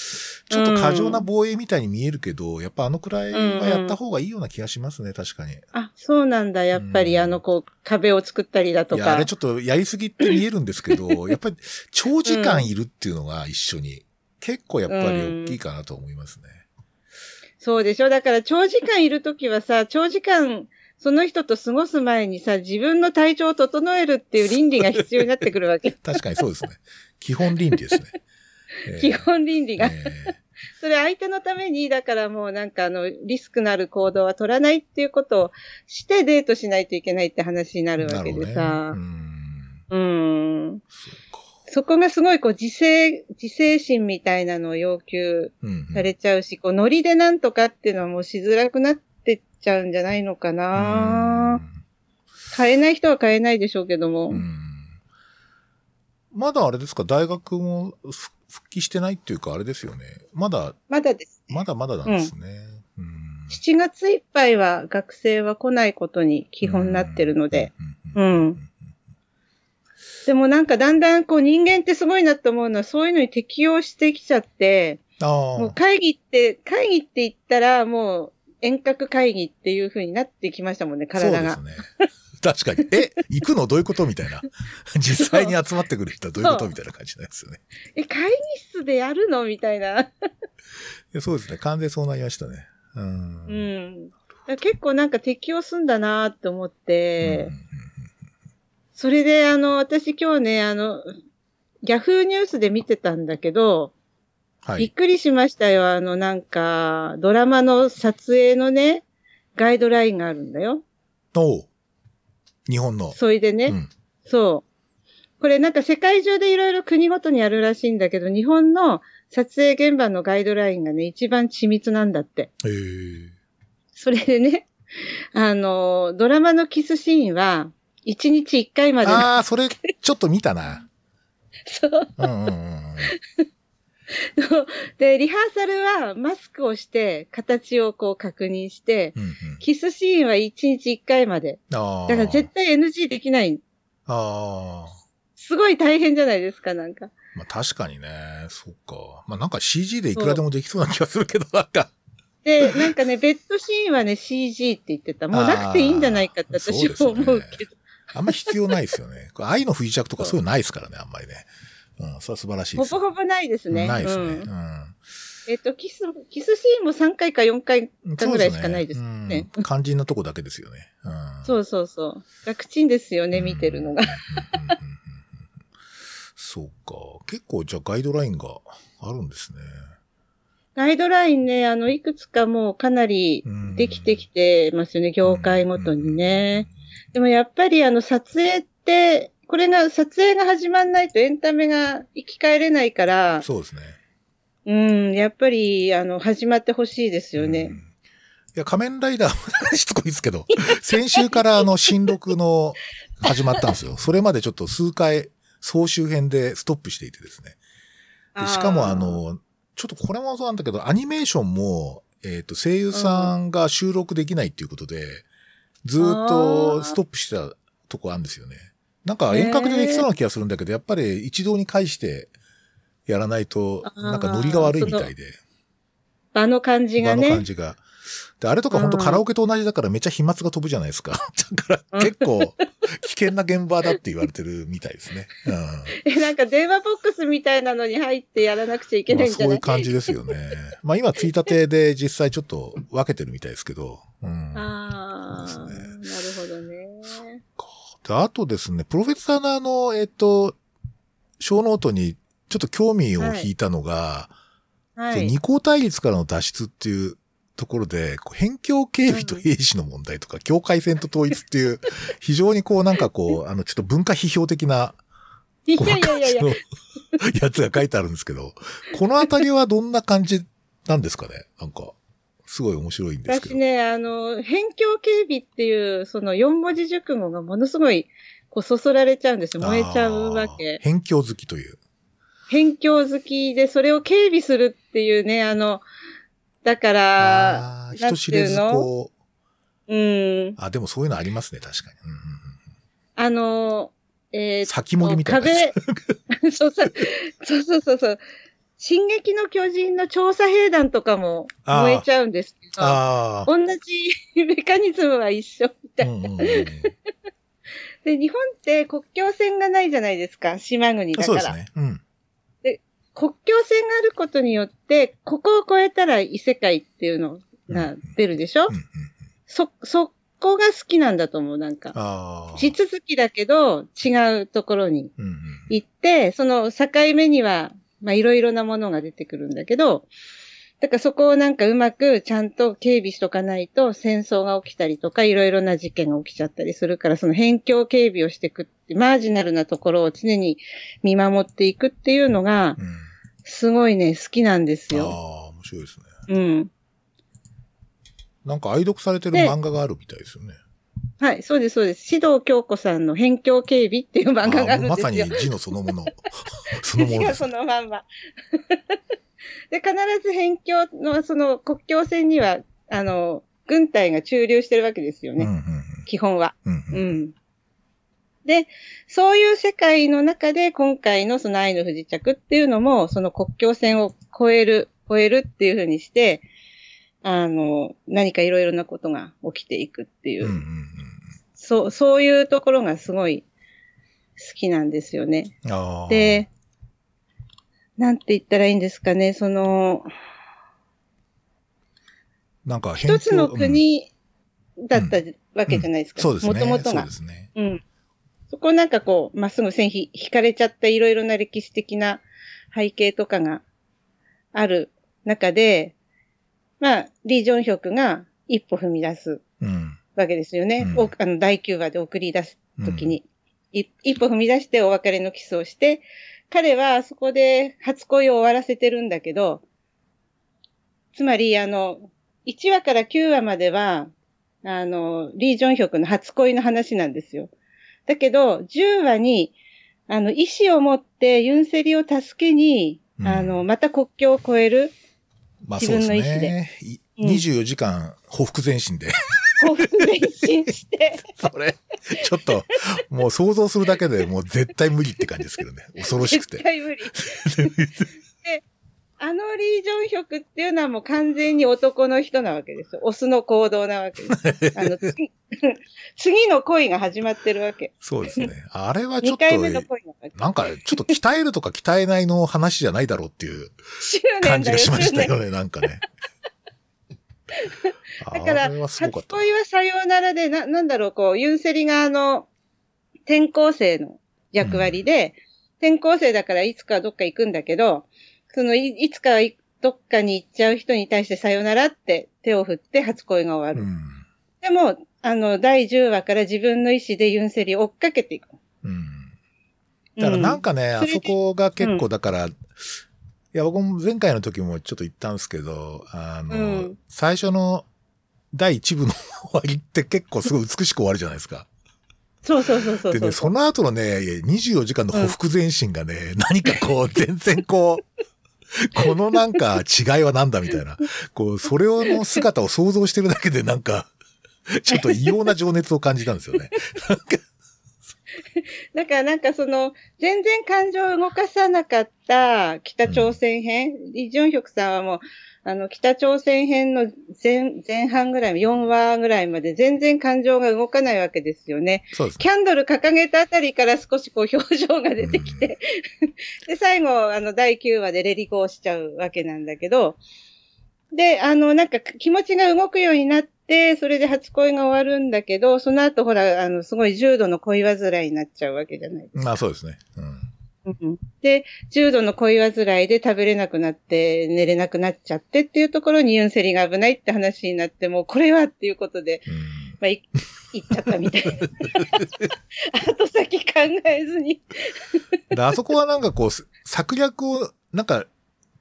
A: ちょっと過剰な防衛みたいに見えるけど、やっぱあのくらいはやった方がいいような気がしますね、確かに。
B: あ、そうなんだ。やっぱり、
A: うん
B: あの、こう、壁を作ったりだと
A: いや、あ
B: か
A: れ。ちょっとやりすぎって見えるんですけど、(laughs) やっぱり長時間いるっていうのが一緒に、結構やっぱり大きいかなと思いますね。
B: そうでしょ？だから長時間いるときはさ、長時間その人と過ごす前にさ、自分の体調を整えるっていう倫理が必要になってくるわけ。(laughs)
A: 確かにそうですね。基本倫理ですね。(laughs) えー
B: 基本倫理が。
A: えー (laughs)
B: それ相手のために、だからもうなんかあの、リスクのある行動は取らないっていうことをしてデートしないといけないって話になるわけでさ
A: ねうん。
B: うん。
A: そ
B: こがすごいこう自制、自制心みたいなのを要求
A: うんうん
B: されちゃうし、こうノリでなんとかっていうのはもうしづらくなってっちゃうんじゃないのかな。変えない人は変えないでしょうけども。
A: まだあれですか、大学もふ復帰してないっていうか、あれですよね。まだ、
B: まだです。
A: まだまだなんですね。うん
B: 7月いっぱいは学生は来ないことに基本なってるので。。
A: う
B: うんん。でもなんかだんだんこう人間ってすごいなと思うのはそういうのに適応してきちゃって、
A: あ
B: もう
A: あ。
B: 会議って、会議って言ったらもう遠隔会議っていう風になってきましたもんね、体が。
A: そうですね。確かに。え、行くのどういうことみたいな。(laughs) 実際に集まってくる人はどういうことみたいな感じなんですよね。
B: え、会議室でやるのみたいな。(laughs)
A: いやそうですね。完全にそうなりましたね。うん。
B: うん。結構なんか適応すんだなって思って、
A: うん
B: それで、あの、私今日ね、あの、ギャフーニュースで見てたんだけど、びっ
A: はい。
B: くりしましたよ。あの、なんか、ドラマの撮影のね、ガイドラインがあるんだよ。
A: おう日本の。
B: それでね、
A: うん。
B: そう。これなんか世界中でいろいろ国ごとにあるらしいんだけど、日本の撮影現場のガイドラインがね、一番緻密なんだって。
A: へえ。
B: それでね、あの、ドラマのキスシーンは、1日1回までな
A: ああ、それ、ちょっと見たな。(laughs)
B: そう。
A: うんうんうんうん。(laughs)
B: で、リハーサルはマスクをして、形をこう確認して、
A: うんうん。
B: キスシーンは1日1回まで。だから絶対 NG できない。
A: ああ。
B: すごい大変じゃないですか、なんか。
A: まあ確かにね。そっか。まあなんか CG でいくらでもできそうな気がするけど、なんか。
B: で、なんかね、ベッドシーンはね、CG って言ってた。もうなくていいんじゃないかって私は思うけど。
A: あんま必要ないですよね。愛の不時着とかそういうのないですからね、あんまりね。うん、それは素晴らしいです。
B: ほぼほぼないですね。
A: ないですね。
B: う。
A: うんん。
B: えっ、と、キス、キスシーンも3回か4回かぐらいしかないですね。
A: うん肝心なとこだけですよね。うん。
B: そうそうそう。楽ちんですよね、見てるのが。
A: そうか。結構じゃあガイドラインがあるんですね。
B: ガイドラインね、あの、いくつかもうかなり
A: うん
B: できてきてますよね、業界ごとにね。。でもやっぱりあの、撮影って、これが、撮影が始まんないとエンタメが生き返れないから、
A: そうですね。
B: うん、やっぱり、あの、始まってほしいですよね
A: うん。いや、仮面ライダーもしつこいですけど、(laughs) 先週からあの、新録の始まったんですよ。それまでちょっと数回、総集編でストップしていてですね。でしかもあ、の、ちょっとこれもそうなんだけど、アニメーションも、えっ、と、声優さんが収録できないっていうことで、ずーっとストップしてたとこあるんですよね。なんか遠隔でできそうな気がするんだけど、やっぱり一堂に会してやらないと、なんかノリが悪いみたいで。
B: 場の感じが
A: 場の
B: ね。
A: 感じが。で、あれとか本当カラオケと同じだからめっちゃ飛沫が飛ぶじゃないですか。(laughs) だから結構危険な現場だって言われてるみたいですね。うん。(laughs)
B: え、なんか電話ボックスみたいなのに入ってやらなくちゃいけ
A: まあ
B: ないんじゃない？
A: そういう感じですよね。まあ今、ついたてで実際ちょっと分けてるみたいですけど。うん。
B: ああ、
A: そう
B: なるほどね。
A: であとですね、プロフェッサーのあの、えっ、と、小ノートにちょっと興味を引いたのが、
B: はい。
A: 二項対立からの脱出っていうところで、辺境警備と兵士の問題とか、境界線と統一っていう、(laughs) 非常にこうなんかこう、あの、ちょっと文化批評的な、
B: いやいやいやいや。
A: 感、じのやつが書いてあるんですけど、このあたりはどんな感じなんですかねなんか、すごい面白いんですけど。
B: 私ね、あの、辺境警備っていう、その四文字熟語がものすごい、こう、そそられちゃうんですよ。燃えちゃうわけ。
A: 辺境好きという。
B: 辺境好きで、それを警備するっていうね、あの、だから、
A: 人知れずこう、
B: うん。
A: あ、でもそういうのありますね、確かに。うんうんうん
B: あの、えー
A: 先森みたいなや
B: 壁、(laughs) そうそうそうそう。進撃の巨人の調査兵団とかも燃えちゃうんですけど。同じメカニズムは一緒みたいな。
A: うんうんうん (laughs)
B: で、日本って国境線がないじゃないですか、島国だから。
A: そうですね。うん。
B: 国境線があることによって、ここを越えたら異世界っていうのが出るでしょ、
A: うんうん
B: そ、そこが好きなんだと思う、なんか。地続きだけど、違うところに
A: うんうん
B: 行って、その境目には、まあ、いろいろなものが出てくるんだけど、だからそこをなんかうまくちゃんと警備しとかないと戦争が起きたりとかいろいろな事件が起きちゃったりするから、その辺境警備をしていくって、マージナルなところを常に見守っていくっていうのが、
A: うん。
B: すごいね、好きなんですよ。
A: ああ、面白いですね。
B: うん。
A: なんか愛読されてる漫画があるみたいですよね。
B: はい、そうです、そうです。指導京子さんの辺境警備っていう漫画があるんですよ。
A: まさに字のそのもの。(laughs) そのもの
B: 違う、
A: です
B: そ。のまんま。(laughs) で、必ず辺境の、その国境線には、あの、軍隊が駐留してるわけですよね。
A: うんうん
B: 基本は。
A: うんうん
B: うん。で、そういう世界の中で今回のその愛の不時着っていうのも、その国境線を越える、越えるっていうふうにして、あの、何かいろいろなことが起きていくっていう、
A: うんうんうん
B: そう、そういうところがすごい好きなんですよね。で、なんて言ったらいいんですかね、その、
A: なんか
B: 一つの
A: うん
B: 国だったわけじゃないですか。
A: そうですね。
B: もともとが
A: そうで。すね。
B: うん。そこなんかこう、まっすぐ線引引かれちゃったいろいろな歴史的な背景とかがある中で、まあ、リー・ジョンヒョクが一歩踏み出す
A: うん。
B: わけですよね。
A: うん
B: おあの第9話で送り出すときに、い一歩踏み出してお別れのキスをして、彼はそこで初恋を終わらせてるんだけど、つまり、あの、1話から9話までは、あの、リー・ジョンヒョクの初恋の話なんですよ。だけど、10話に、あの、意志を持ってユンセリを助けに、
A: うん
B: あの、また国境を越える、
A: まあそうです
B: 自分の意思で
A: ね。い
B: うん
A: 24時間、ほふ前進で。
B: して、(laughs)
A: それ、ちょっと、もう想像するだけでもう絶対無理って感じですけどね。恐ろしくて。
B: 絶対無理。(laughs) で、あのリー・ジョンヒョクっていうのはもう完全に男の人なわけですよ。オスの行動なわけです。(laughs) あの、次次の恋が始まってるわけ。
A: そうですね。あれはちょ
B: 2
A: っと、
B: 回目の恋な
A: んか、ちょっと鍛えるとか鍛えないの話じゃないだろうっていう感じがしまし
B: 執念。
A: たよね、なんかね。
B: だから、初。恋はさようならで、な、なんだろう、こう、ユンセリがあの、転校生の役割で、転校生だからいつかどっか行くんだけど、そのい、いつかいどっかに行っちゃう人に対してさよならって手を振って初恋が終わる。
A: うん。
B: でも、あの、第10話から自分の意思でユンセリを追っかけていく。
A: うん。だからなんかね、あ
B: それで
A: そこが結構だから、いや、僕も前回の時もちょっと言ったんですけど、あの、
B: うん
A: 最初の第一部の終わりって結構すごい美しく終わるじゃないですか。
B: そうそうそうそう
A: でね、
B: そ
A: の後のね、24時間のほふ前進がね、何かこう、(laughs) 全然こう、このなんか違いはなんだみたいな。こう、それをの姿を想像してるだけでなんか、ちょっと異様な情熱を感じたんですよね。(laughs)
B: だからなんかその、全然感情を動かさなかった北朝鮮編、イ・ジョンヒョクさんはもう、あの、北朝鮮編の前、前半ぐらい、4話ぐらいまで全然感情が動かないわけですよね。
A: そうですね。
B: キャンドル掲げたあたりから少しこう表情が出てきて、(laughs) で、最後、あの、第9話でレリゴーしちゃうわけなんだけど、で、あの、なんか気持ちが動くようになって、それで初恋が終わるんだけど、その後ほら、あの、すごい重度の恋煩いになっちゃうわけじゃないですか。
A: まあそうですね。うん。
B: うんで、重度の恋煩いで食べれなくなって、寝れなくなっちゃってっていうところにユンセリが危ないって話になって、もうこれはっていうことで、
A: うん
B: まあ、い行っちゃったみたいな。後先考えずに。
A: で、あそこはなんかこう、策略を、なんか、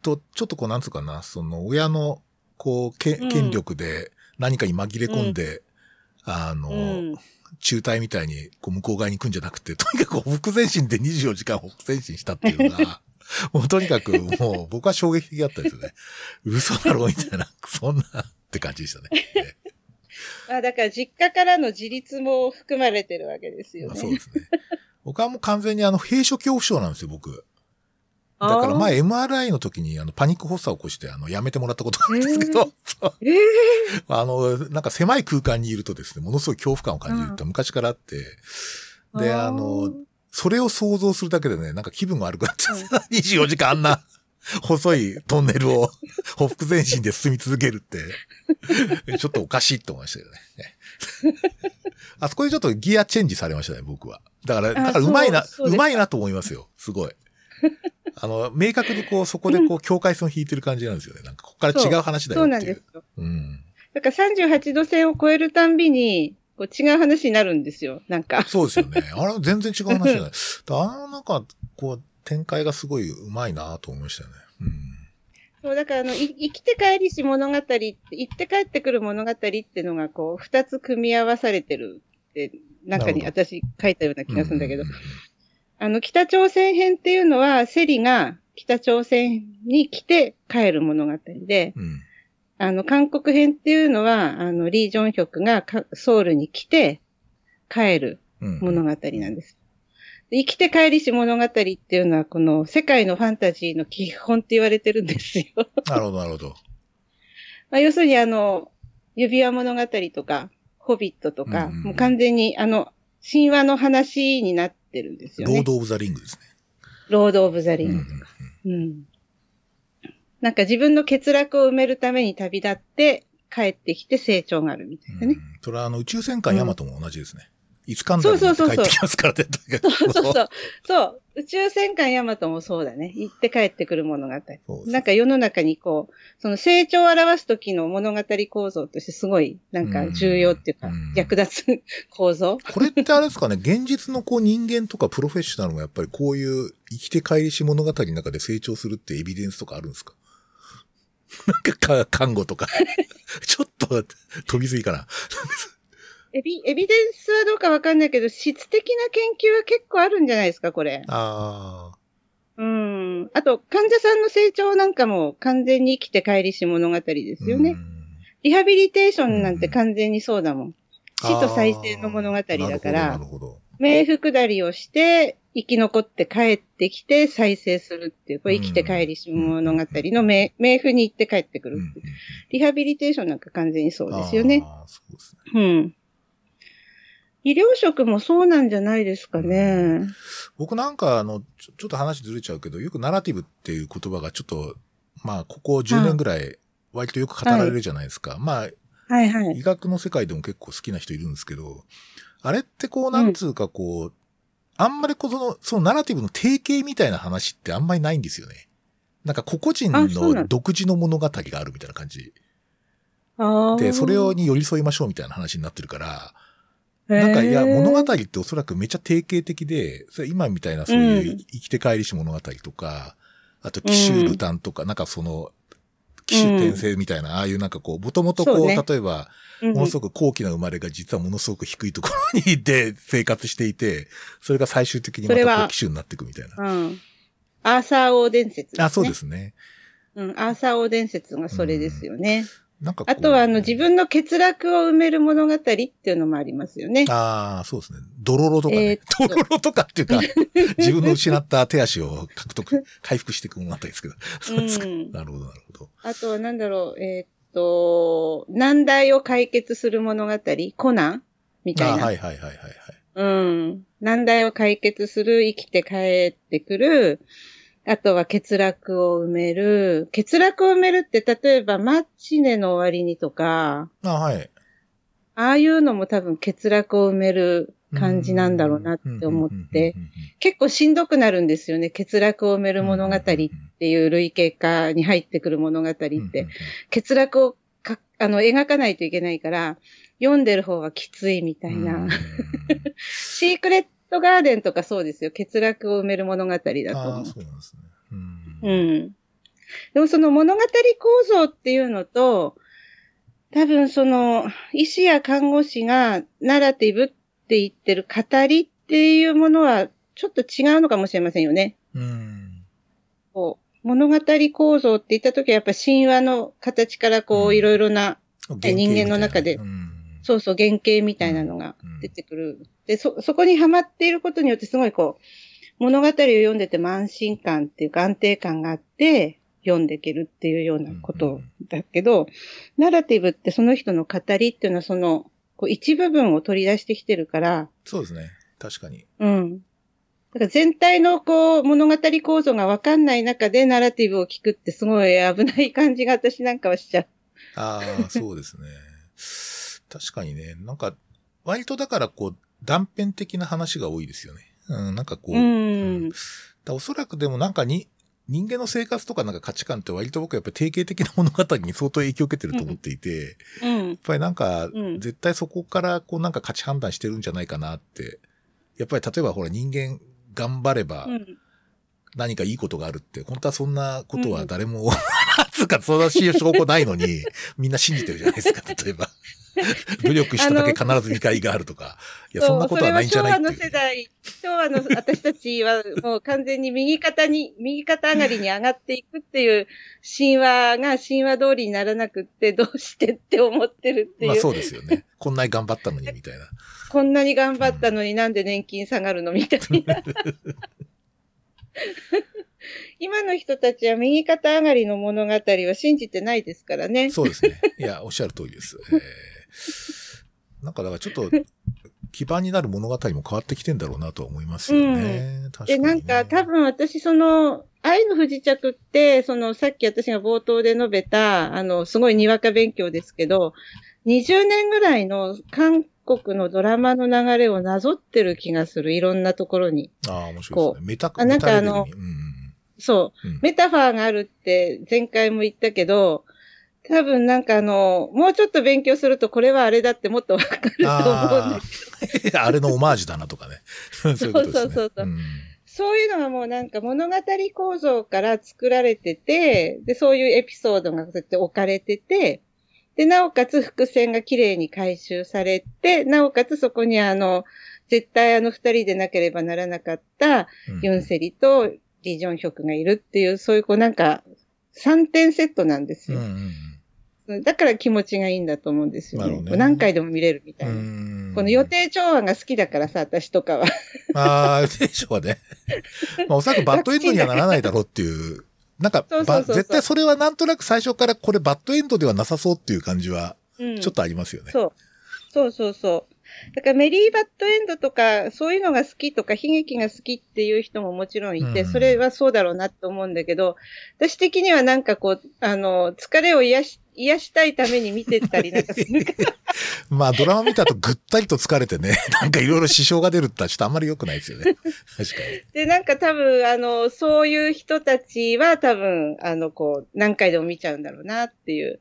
A: と、ちょっとこう、なんつうかな、その、親の、こう、権力で何かに紛れ込んで、あの、
B: うん。
A: 中隊みたいに、こう、向こう側に行くんじゃなくて、とにかくほふ前進で24時間ほふ前進したっていうのが、(laughs) もうとにかく、もう、僕は衝撃的だったですよね。(laughs) 嘘だろ、みたいな、そんな、って感じでしたね。
B: ま (laughs) あだから実家からの自立も含まれてるわけですよね。
A: まあそうですね。僕はもう完全にあの、閉所恐怖症なんですよ、僕。だから前 MRI の時にあのパニック発作を起こしてあのやめてもらったことがあるんですけど、
B: ええ (laughs)
A: あの、なんか狭い空間にいるとですね、ものすごい恐怖感を感じるって昔からあって、で、あの、それを想像するだけでね、なんか気分が悪くなっちゃって、(laughs) 24時間あんな細いトンネルをほふ前進で進み続けるって、ちょっとおかしいと思いましたけどね。(laughs) あそこでちょっとギアチェンジされましたね、僕は。だから、だからうまいな、
B: う
A: まいなと思いますよ、すごい。(laughs) あの、明確にこう、そこでこう、境界線を引いてる感じなんですよね。なんか、ここから違う話だよ
B: そう
A: っていう。
B: なんですよ。
A: うん。
B: だから38度線を超えるたんびに、こう違う話になるんですよ。なんか。
A: そうですよね。(laughs) あれ全然違う話じゃない。あの、なんか、こう、展開がすごいうまいなと思いましたよね。うん。
B: そう、だからあの、い生きて帰りし物語って、行って帰ってくる物語っていうのがこう、二つ組み合わされてるって、中に私書いたような気がするんだけど
A: う、う
B: あの、北朝鮮編っていうのは、セリが北朝鮮に来て帰る物語で、
A: うん。うん。
B: あの、韓国編っていうのは、あの、リー・ジョンヒョクがかソウルに来て帰る
A: うん。
B: 物語なんです。生きて帰りし物語っていうのは、この世界のファンタジーの基本って言われてるんですよ。(laughs)
A: なるほど、なるほど。(laughs)
B: まあ、要するにあの、指輪物語とか、ホビットとか、
A: うんうん
B: もう完全にあの、神話の話になってるんですよね。
A: ロード・オブ・ザ・リングですね。
B: ロード・オブ・ザ・リ
A: うんうん
B: ング。うん。なんか自分の欠落を埋めるために旅立って帰ってきて成長があるみたいなね。
A: うん。それはあの、宇宙戦艦ヤマトも同じですね。いつかんだに帰ってきますからね。
B: そうそうそう。そう。宇宙戦艦ヤマトもそうだね。行って帰ってくる物語。なんか世の中にこう、その成長を表す時の物語構造としてすごい、なんか重要っていうか、役立つ構造。
A: これってあれですかね、現実のこう人間とかプロフェッショナルもやっぱりこういう生きて帰りし物語の中で成長するってエビデンスとかあるんですか？(laughs) なんか、看護とか。(laughs) ちょっと飛びすぎかな。
B: エビ、エビデンスはどうかわかんないけど、質的な研究は結構あるんじゃないですか、これ。
A: ああ。
B: うん。あと、患者さんの成長なんかも完全に生きて帰りし物語ですよね。リハビリテーションなんて完全にそうだもん。死と再生の物語だから、なるほど。冥府下りをして、生き残って帰ってきて再生するっていう、これ生きて帰りし物語の冥府に行って帰ってくるっていう。リハビリテーションなんか完全にそうですよね。そうですね。うん。医療職もそうなんじゃないですかね。
A: 僕なんか、あのちょ、ちょっと話ずれちゃうけど、よくナラティブっていう言葉がちょっと、まあ、ここ10年ぐらい、割とよく語られるじゃないですか。はい、まあ、
B: はいはい。
A: 医学の世界でも結構好きな人いるんですけど、あれってこう、なんつうかこう、うん、あんまりこの、そのナラティブの定型みたいな話ってあんまりないんですよね。なんか個々人の独自の物語があるみたいな感じ。で、それに寄り添いましょうみたいな話になってるから、なんか、いや、物語っておそらくめっちゃ定型的で、それ今みたいなそういう生きて帰りし物語とか、うん、あと、奇襲ルタンとか、なんかその、奇襲転生みたいな、ああいうなんかこう、もともとこう、ね、例えば、ものすごく高貴な生まれが実はものすごく低いところにで生活していて、それが最終的にまたこう、奇襲になっていくみたいな。うん。
B: アーサー王伝説、
A: ね、あ、そうですね。
B: うん、アーサー王伝説がそれですよね。うんなんかあとは、あの、自分の欠落を埋める物語っていうのもありますよね。
A: ああ、そうですね。ドロロとかね。えー、ドロロとかっていうか、(laughs) 自分の失った手足を獲得、回復していく物語ですけど。そうですか。うん、(laughs) なるほど、なるほど。
B: あとは、なんだろう、えー、っと、難題を解決する物語、コナンみたいな。
A: はいはいはいはい、はい。
B: うん。難題を解決する、生きて帰ってくる、あとは欠落を埋める。欠落を埋めるって、例えば、マッチネの終わりにとか、
A: あ、はい。
B: ああいうのも多分欠落を埋める感じなんだろうなって思って、結構しんどくなるんですよね。欠落を埋める物語っていう類型化に入ってくる物語って。欠落をかあの描かないといけないから、読んでる方はきついみたいな。(laughs) シークレットガーデンとかそうですよ。欠落を埋める物語だと思う。ああ、そうなんですね。うん。うん。でもその物語構造っていうのと、多分その、医師や看護師がナラティブって言ってる語りっていうものは、ちょっと違うのかもしれませんよね。
A: うん。
B: こう、物語構造って言ったときはやっぱ神話の形からこう、いろいろな人間の中で、うん、そうそう、原型みたいなのが出てくる。で、そ、そこにはまっていることによってすごいこう、物語を読んでても安心感っていうか安定感があって、読んでいけるっていうようなことだけど、ナラティブってその人の語りっていうのはその、こう一部分を取り出してきてるから。
A: そうですね。確かに。
B: うん。だから全体のこう物語構造がわかんない中でナラティブを聞くってすごい危ない感じが私なんかはしちゃう。
A: ああ、そうですね。確かにね。なんか、割とだからこう断片的な話が多いですよね。うん、なんかこう。うん。だおそらくでもなんかに、人間の生活とかなんか価値観って割と僕はやっぱり定型的な物語に相当影響を受けてると思っていて、うん、やっぱりなんか、絶対そこからこうなんか価値判断してるんじゃないかなって。やっぱり例えばほら人間頑張れば、何かいいことがあるって、本当はそんなことは誰も、(laughs) うん、つうか、そんな証拠ないのに、みんな信じてるじゃないですか、例えば。(laughs) 努力しただけ必ず見返りがあるとか。いや、そんなことはないんじゃない
B: 昭和の世代、昭和の私たちはもう完全に右肩に、(laughs) 右肩上がりに上がっていくっていう神話が神話通りにならなくって、どうしてって思ってるっていう。まあ
A: そうですよね。こんなに頑張ったのにみたいな。
B: こんなに頑張ったのになんで年金下がるのみたいな。(laughs) 今の人たちは右肩上がりの物語は信じてないですからね。
A: そうですね。いや、おっしゃる通りです。えー (laughs) なんかだからちょっと、基盤になる物語も変わってきてんだろうなとは思いますよね。うん、確かに、
B: ね、で、なんか多分私その、愛の不時着って、そのさっき私が冒頭で述べた、あの、すごいにわか勉強ですけど、20年ぐらいの韓国のドラマの流れをなぞってる気がする。いろんなところに。
A: ああ、面白いですね。メタ、
B: あなんかあの
A: うん
B: そう。
A: うん
B: メタファーがあるって前回も言ったけど、多分なんかあの、もうちょっと勉強するとこれはあれだってもっとわかると思うん
A: あ
B: です。
A: あ、(laughs) あれのオマージュだなとかね。(laughs) そういう。
B: そうそうそう
A: うん
B: そういうのがもうなんか物語構造から作られてて、で、そういうエピソードがそうやって置かれてて、で、なおかつ伏線が綺麗に回収されて、なおかつそこにあの、絶対あの二人でなければならなかった
A: うん
B: ユンセリとリ・ジョンヒョクがいるっていう、そういうこうなんか、3点セットなんですよ。
A: うんうん
B: だから気持ちがいいんだと思うんですよね。
A: ね
B: 何回でも見れるみた
A: う
B: いな。
A: ん。
B: この予定調和が好きだからさ、私とかは。
A: ああ、予定調はね。まあ、おそらく (laughs) バッドエンドにはならないだろうっていう。なんか
B: そうそうそうそう
A: ば絶対それはなんとなく最初からこれバッドエンドではなさそうっていう感じは、
B: うん。
A: ちょっとありますよね。
B: そう。そうそうそう。だからメリーバッドエンドとか、そういうのが好きとか、悲劇が好きっていう人ももちろんいて、
A: うん
B: それはそうだろうなと思うんだけど、私的にはなんかこう、あの、疲れを癒し、癒したいために見てたりなんかするから、
A: まあドラマ見た後ぐったりと疲れてね、(laughs) なんかいろいろ支障が出るってちょっとあんまり良くないですよね。確かに。
B: で、なんか多分、あの、そういう人たちは多分、あの、こう、何回でも見ちゃうんだろうなっていう。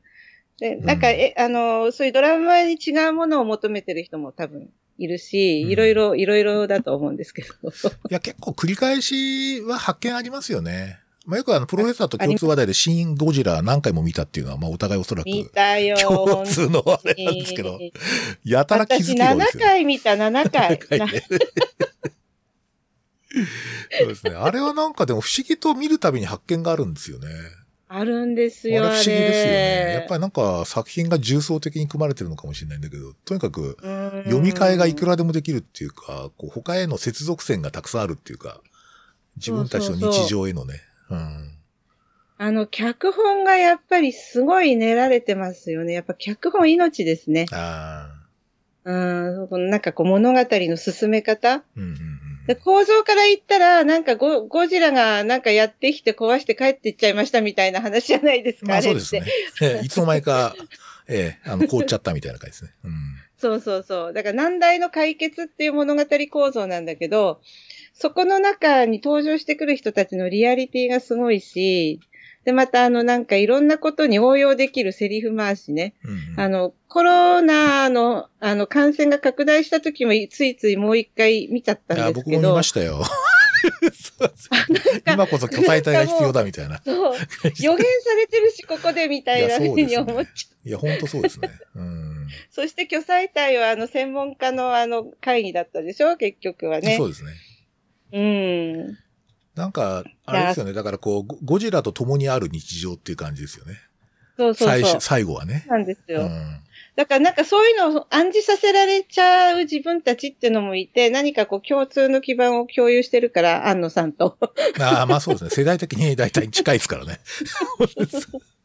B: で、なんか、
A: うん
B: え、あの、そういうドラマに違うものを求めてる人も多分いるし、
A: うん
B: いろいろ、いろいろだと思うんですけど。
A: いや、結構繰り返しは発見ありますよね。まあよくあの、プロフェッサーと共通話題でシン・ゴジラ何回も見たっていうのは、まあお互いおそらく
B: 見たよ。
A: 共通のあれなんですけどやたら気づ
B: 私7
A: きが多いですよね。
B: 回見た、7回。
A: 回ねそうですね。あれはなんかでも不思議と見るたびに発見があるんですよね。
B: あるんですよ、あれ。
A: 不思議ですよね。やっぱりなんか作品が重層的に組まれてるのかもしれないんだけど、とにかく
B: り
A: 読み替えがいくらでもできるっていうか、こう他への接続線がたくさんあるっていうか、自分たちの日常へのね。うん。
B: あの、脚本がやっぱりすごい練られてますよね。やっぱ脚本命ですね。
A: ああ。
B: うん、なんかこう物語の進め方。
A: うんうんうん。
B: で構造から言ったら、なんかゴゴジラがなんかやってきて壊して帰っていっちゃいましたみたいな話じゃないですか、
A: まあ。そうですね。ええいつの間にか、(laughs) ええ、あの、凍っちゃったみたいな感じですね。うん。
B: そうそうそう。だから難題の解決っていう物語構造なんだけど、そこの中に登場してくる人たちのリアリティがすごいし、で、またあのなんかいろんなことに応用できるセリフ回しね。
A: うんうん
B: あの、コロナの、あの、感染が拡大した時もついついもう一回見ちゃったんですけど。
A: 僕も見ましたよ。(laughs) 今こそ巨体体が必要だみたいな。
B: そう。予言されてるし、ここでみたいないふうに思っちゃう。
A: いや、ほんとそうですね。うん。(laughs)
B: そして、巨彩体は、あの、専門家の、あの、会議だったでしょ結局はね。
A: そうですね。
B: うん。
A: なんか、あれですよね。だからこう、ゴゴジラと共にある日常っていう感じですよね。
B: そうそうそう。
A: 最初、最後はね。
B: なんですよ。
A: うん。
B: だからなんかそういうのを暗示させられちゃう自分たちっていうのもいて、何かこう共通の基盤を共有してるから、安野さんと。
A: ああ、まあそうですね。世代的に大体近いですからね。(laughs) (laughs) (laughs)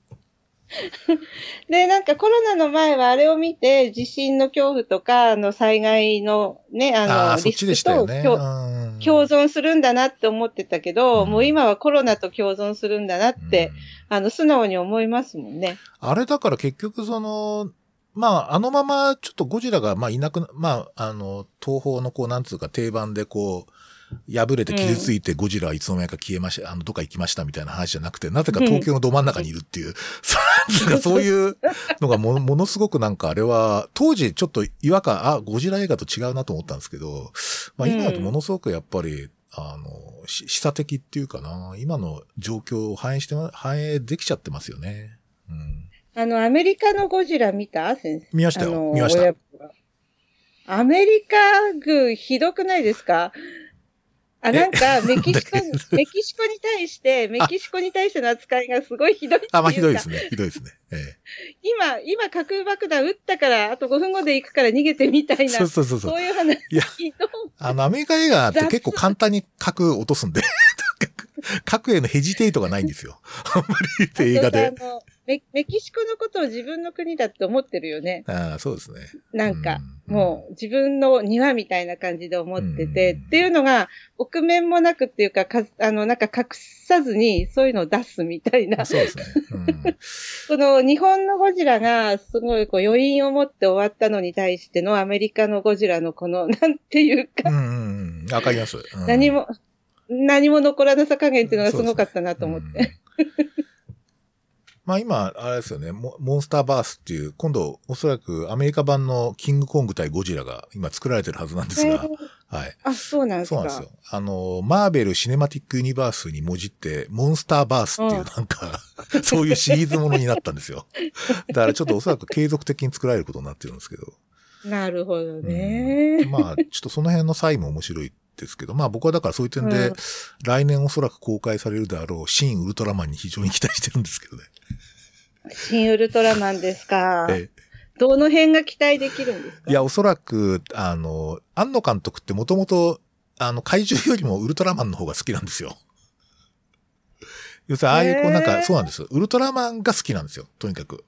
A: (laughs)
B: で、なんかコロナの前はあれを見て、地震の恐怖とか、あの災害のね、あの、リス。クと共
A: うん
B: 共存するんだなって思ってたけど、
A: うん
B: もう今はコロナと共存するんだなって、
A: うん
B: あの、素直に思いますもんね。
A: あれだから結局その、まあ、あのままちょっとゴジラが、まあいなくな、まあ、あの、東方のこう、なんつうか定番でこう、破れて傷ついてゴジラはいつの間にか消えました、あの、どっか行きましたみたいな話じゃなくて、なぜか東京のど真ん中にいるっていう、そ (laughs) うなんかそういうのがもものすごくなんかあれは、当時ちょっと違和感、あ、ゴジラ映画と違うなと思ったんですけど、まあ今だとものすごくやっぱり、あの、し示唆的っていうかな、今の状況を反映してま、反映できちゃってますよね。うん。
B: あの、アメリカのゴジラ見た？先生。
A: 見ましたよ。見ました。
B: アメリカ軍ひどくないですか？あ、なんか、(laughs) メキシコメキシコに対して、メキシコに対しての扱いがすごいひどい。
A: あ、まあひどいですね。ひどいですね。え
B: 今、今核爆弾撃ったから、あと5分後で行くから逃げてみた
A: え。
B: いな。
A: そうそうそうそう
B: そう。いう話。
A: いやあの、アメリカ映画って結構簡単に核落とすんで、(laughs) 核へのヘジテイトがないんですよ。あんまり映画で。
B: あのメメキシコのことを自分の国だって思ってるよね。
A: ああ、そうですね。
B: なんか、
A: うん
B: もう自分の庭みたいな感じで思ってて、
A: うん
B: っていうのが、臆面もなくっていうか、かあの、なんか隠さずにそういうのを出すみたいな。
A: そうですね。うん。(laughs)
B: その日本のゴジラがすごいこう余韻を持って終わったのに対してのアメリカのゴジラのこの、(laughs) なんていうか、
A: うんうんうん。わかります。うん
B: 何も、何も残らなさ加減っていうのがすごかったなと思って。
A: うんまあ今、あれですよねモ、モンスターバースっていう、今度おそらくアメリカ版のキングコング対ゴジラが今作られてるはずなんですが、
B: えー
A: はい。
B: あ、そうなんですか。
A: そうなんですよ。あの、マーベル・シネマティック・ユニバースにもじって、モンスターバースっていうなんか、(laughs) そういうシリーズものになったんですよ。だからちょっとおそらく継続的に作られることになってるんですけど。
B: なるほど
A: うん
B: ね。
A: まあ、ちょっとその辺の際も面白いですけど、まあ僕はだからそういう点で、
B: うん
A: 来年おそらく公開されるであろう、新ウルトラマンに非常に期待してるんですけどね。
B: 新ウルトラマンですか。
A: え
B: どの辺が期待できるんですか？
A: いや、おそらく、あの、庵野監督ってもともと、あの、怪獣よりもウルトラマンの方が好きなんですよ。要するに、ああいう、こう、なんか、そうなんです。ウルトラマンが好きなんですよ。とにかく。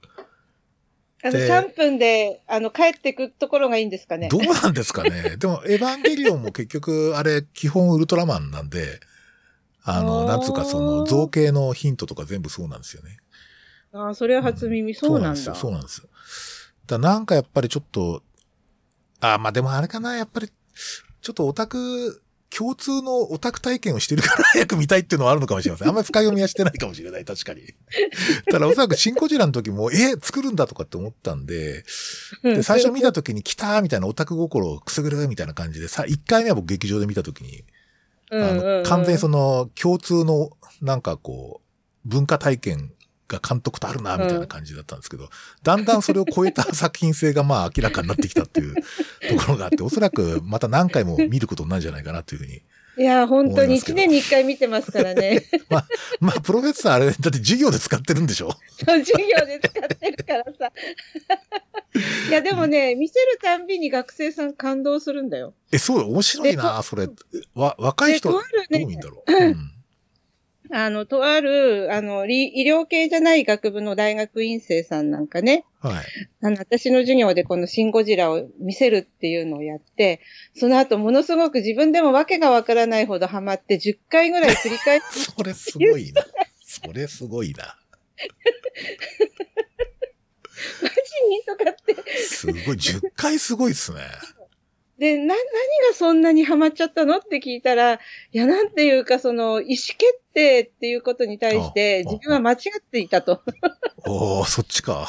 B: あの、
A: で
B: 3分で、あの、帰ってくところがいいんですかね。
A: どうなんですかね。(laughs) でも、エヴァンゲリオンも結局、あれ、基本ウルトラマンなんで、あの、なんつうか、その、造形のヒントとか全部そうなんですよね。
B: ああ、それは初耳。そうなんだ。
A: そうなんですよ。そうなんですよ。だなんかやっぱりちょっと、あ、まあでもあれかな、やっぱり、ちょっとオタク、共通のオタク体験をしてるから早く見たいっていうのはあるのかもしれません。あんまり深読みはしてないかもしれない、確かに。(laughs) ただおそらくシンコジラの時も、え、作るんだとかって思ったんで、で、最初見た時に来たーみたいなオタク心をくすぐるみたいな感じで、さ、1回目は僕劇場で見た時に、あの、完全にその共通のなんかこう、文化体験が監督とあるな、みたいな感じだったんですけど、だんだんそれを超えた作品性がまあ明らかになってきたっていう (laughs) ところがあって、おそらくまた何回も見ることになるんじゃないかなというふうに。
B: いや、本当に1
A: 思いますけど
B: 年に1回見てますからね。(laughs)
A: まあ、プロフェッサーあれ、だって授業で使ってるんでしょ？
B: 授業で使ってるからさ。いや、でもね、見せるたんびに学生さん感動するんだよ。
A: え、そう、面白いな、それ。わ、若い人、ど
B: でとあるね
A: う見んだろう？うん。
B: あの、とある、あの、り医療系じゃない学部の大学院生さんなんかね、
A: はい。
B: あの、私の授業でこのシン・ゴジラを見せるっていうのをやって、その後ものすごく自分でもわけがわからないほどハマって10回ぐらい繰り返し、(laughs)
A: それすごいな。それすごいな。(laughs)
B: マジに？とかって。
A: すごい、10回すごいっすね。
B: で、な、何がそんなにハマっちゃったのって聞いたら、いや、なんていうか、その、意思決定っていうことに対して、自分は間違っていたと。
A: おー、そっちか。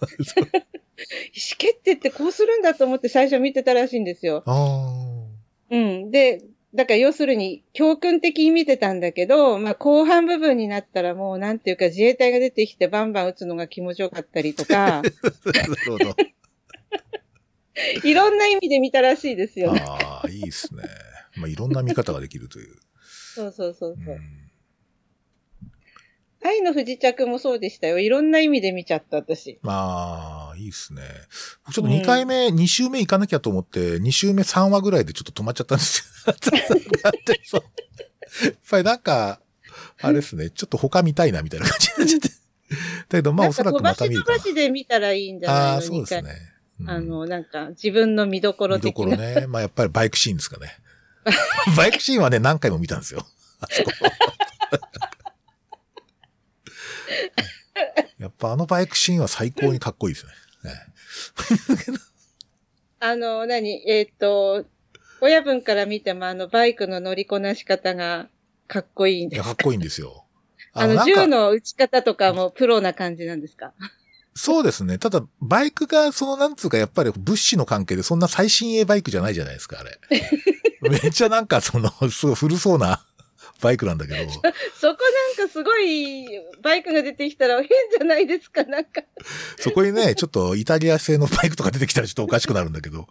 A: (laughs)
B: 意思決定ってこうするんだと思って最初見てたらしいんですよ。
A: あ
B: うん。で、だから要するに、教訓的に見てたんだけど、まあ後半部分になったらもうなんていうか自衛隊が出てきてバンバン撃つのが気持ちよかったりとか、
A: あ。(laughs) なるほど。(laughs)
B: いろんな意味で見たらしいですよね。
A: ああ、いいっすね。まあ、いろんな見方ができるという。
B: そうそうそう
A: う
B: そう。
A: ん、
B: 愛の不時着もそうでしたよ。いろんな意味で見ちゃった私。
A: まあ、いいっすね。僕ちょっと2回目、2週目行かなきゃと思って、2週目3話ぐらいでちょっと止まっちゃったんですよ。だってそうやっぱりなんか、あれですね、ちょっと他見たいなみたいな感じになっちゃって。だけど、まあおそらくまた見るか
B: 飛ばし飛ばしで見たらいいんじゃ
A: な。
B: いの？
A: あー、そうですね。うん
B: あの、なんか、自分の見どころ
A: 見ど
B: 的な。
A: ころね。まあやっぱりバイクシーンですかね。(laughs) バイクシーンはね、何回も見たんですよ。あそこ。(laughs) やっぱあのバイクシーンは最高にかっこいいですね。ね (laughs)
B: あの、何？えーっと、親分から見てもあのバイクの乗りこなし方がかっこいいん
A: いや、
B: です
A: か？っこいいんですよ。
B: あの、
A: なんか
B: 銃の撃ち方とかもプロな感じなんですか？
A: そうですね。ただ、バイクが、その、なんつうか、やっぱり物資の関係で、そんな最新鋭バイクじゃないじゃないですか、あれ。(laughs) めっちゃなんか、その、すごい古そうなバイクなんだけど、(laughs)
B: そこなんかすごいバイクが出てきたら変じゃないですかなんか。
A: そこにね、ちょっとイタリア製のバイクとか出てきたらちょっとおかしくなるんだけど、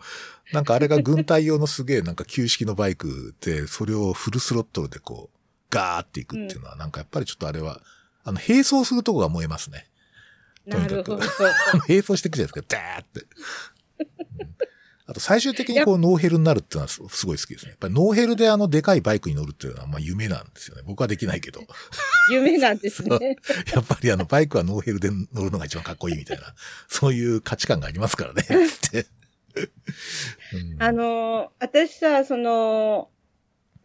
A: なんかあれが軍隊用のすげえなんか旧式のバイクで、それをフルスロットルでこう、ガーっていくっていうのは、なんかやっぱりちょっとあれは、あの、並走するとこが燃えますね。とにかく
B: なるほど。(laughs)
A: 並走していくじゃないですか、ダーって。うんあと最終的にこうノーヘルになるっていうのはすすごい好きですね。やっぱりノーヘルであのでかいバイクに乗るっていうのはまあ夢なんですよね。僕はできないけど。(laughs)
B: 夢なんですね。
A: やっぱりあの、バイクはノーヘルで乗るのが一番かっこいいみたいな、そういう価値観がありますからね、(laughs)
B: あの、私さ、その、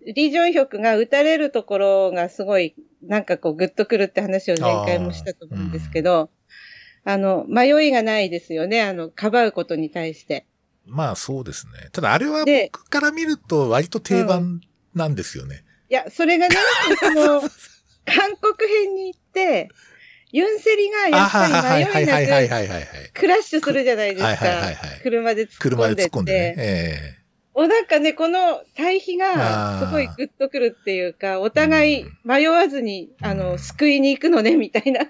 B: リー・ジョンヒョクが打たれるところがすごい、なんかこう、グッとくるって話を前回もしたと思うんですけど、あの、迷いがないですよね、あの、かばうことに対して。
A: まあそうですね。ただあれは
B: で
A: 僕から見ると割と定番なんですよね。
B: いや、それがね、その、(laughs) 韓国編に行って、ユンセリがや
A: あ
B: っぱり
A: はいはいはいはいはい
B: 迷いなく。クラッシュするじゃないです
A: はいはいはいは
B: か
A: い。
B: 車で突っ
A: 車で突っ
B: 込んでっ
A: 込んでね。
B: て。
A: え
B: お、なんかね、この対比がすごいグッとくるっていうか、お互い迷わずに、あ
A: うん
B: の、救いに行くのね、みたいな。
A: え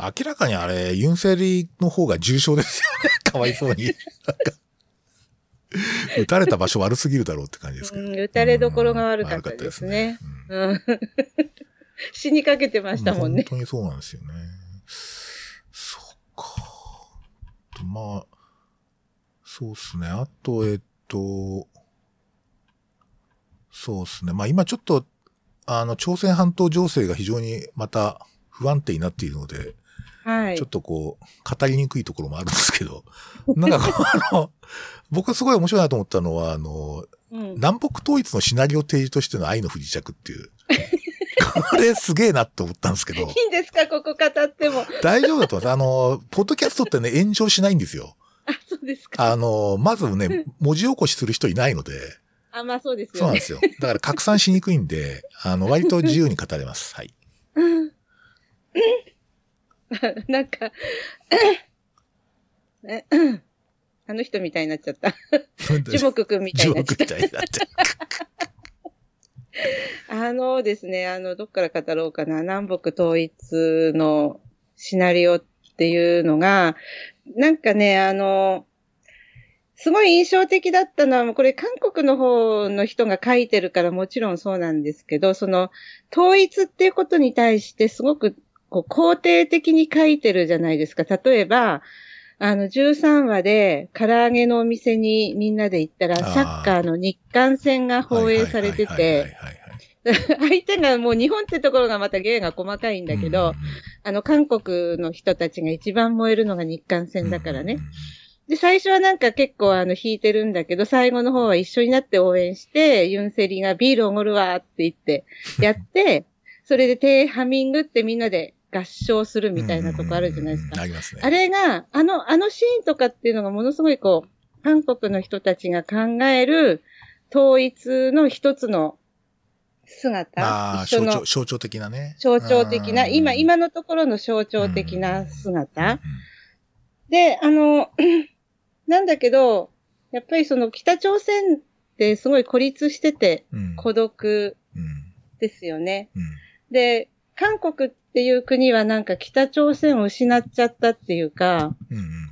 A: 明らかにあれ、ユンセリの方が重症ですよね。(laughs) かわいそうに。なんか撃たれた場所悪すぎるだろうって感じですけど。
B: うん、打たれどころが悪かったですね。
A: うん
B: うん。(laughs) 死にかけてましたもんね。
A: 本当にそうなんですよね。そっか。まあ、そうですね。あと、えっと、そうですね。まあ今ちょっと、あの、朝鮮半島情勢が非常にまた不安定になっているので、
B: はい
A: ちょっ。とこう、語りにくいところもあるんですけど、(laughs) なんかこう、あの、僕がすごい面白いなと思ったのは、あの、
B: うん、
A: 南北統一のシナリオ提示としての愛の不時着っていう、これすげえなって思ったんですけど、(laughs)
B: いいんですか？ここ語っても。
A: 大丈夫だと思います。あの、ポッドキャストってね、炎上しないんですよ。
B: あ、そうですか。
A: あの、まずね、文字起こしする人いないので、
B: あ、まあそうですよね。
A: そうなんですよ。だから拡散しにくいんで、あの、割と自由に語れます。はい。
B: うんなんか、えあの人みたいになっちゃった。樹木くんみたいになっちゃった。
A: 樹木みたいになっちゃ
B: あのですね、あの、どっから語ろうかな。南北統一のシナリオっていうのが、なんかね、あの、すごい印象的だったのは、これ韓国の方の人が書いてるからもちろんそうなんですけど、その、統一っていうことに対してすごくこう肯定的に書いてるじゃないですか。例えば、あの、13話で唐揚げのお店にみんなで行ったら、サッカーの日韓戦が放映されてて、(laughs) 相手がもう日本ってところがまた芸が細かいんだけど、
A: うん
B: あの、韓国の人たちが一番燃えるのが日韓戦だからね。
A: うん
B: で、最初はなんか結構あの、弾いてるんだけど、最後の方は一緒になって応援して、ユンセリがビールおごるわって言って、(laughs) やって、それで手ハミングってみんなで合唱するみたいなとこあるじゃないですか。
A: ありますね。
B: あれが、あの、あのシーンとかっていうのがものすごいこう、韓国の人たちが考える統一の一つの姿、
A: ああ、
B: 一緒の
A: 象徴、的なね。
B: 象徴的な、
A: うん
B: 今、今のところの象徴的な
A: うん
B: 姿。で、あの、(clears throat) なんだけど、やっぱりその北朝鮮ってすごい孤立してて
A: うん
B: 孤独
A: うん
B: ですよね。
A: うん
B: で、韓国っていう国はなんか北朝鮮を失っちゃったっていうか、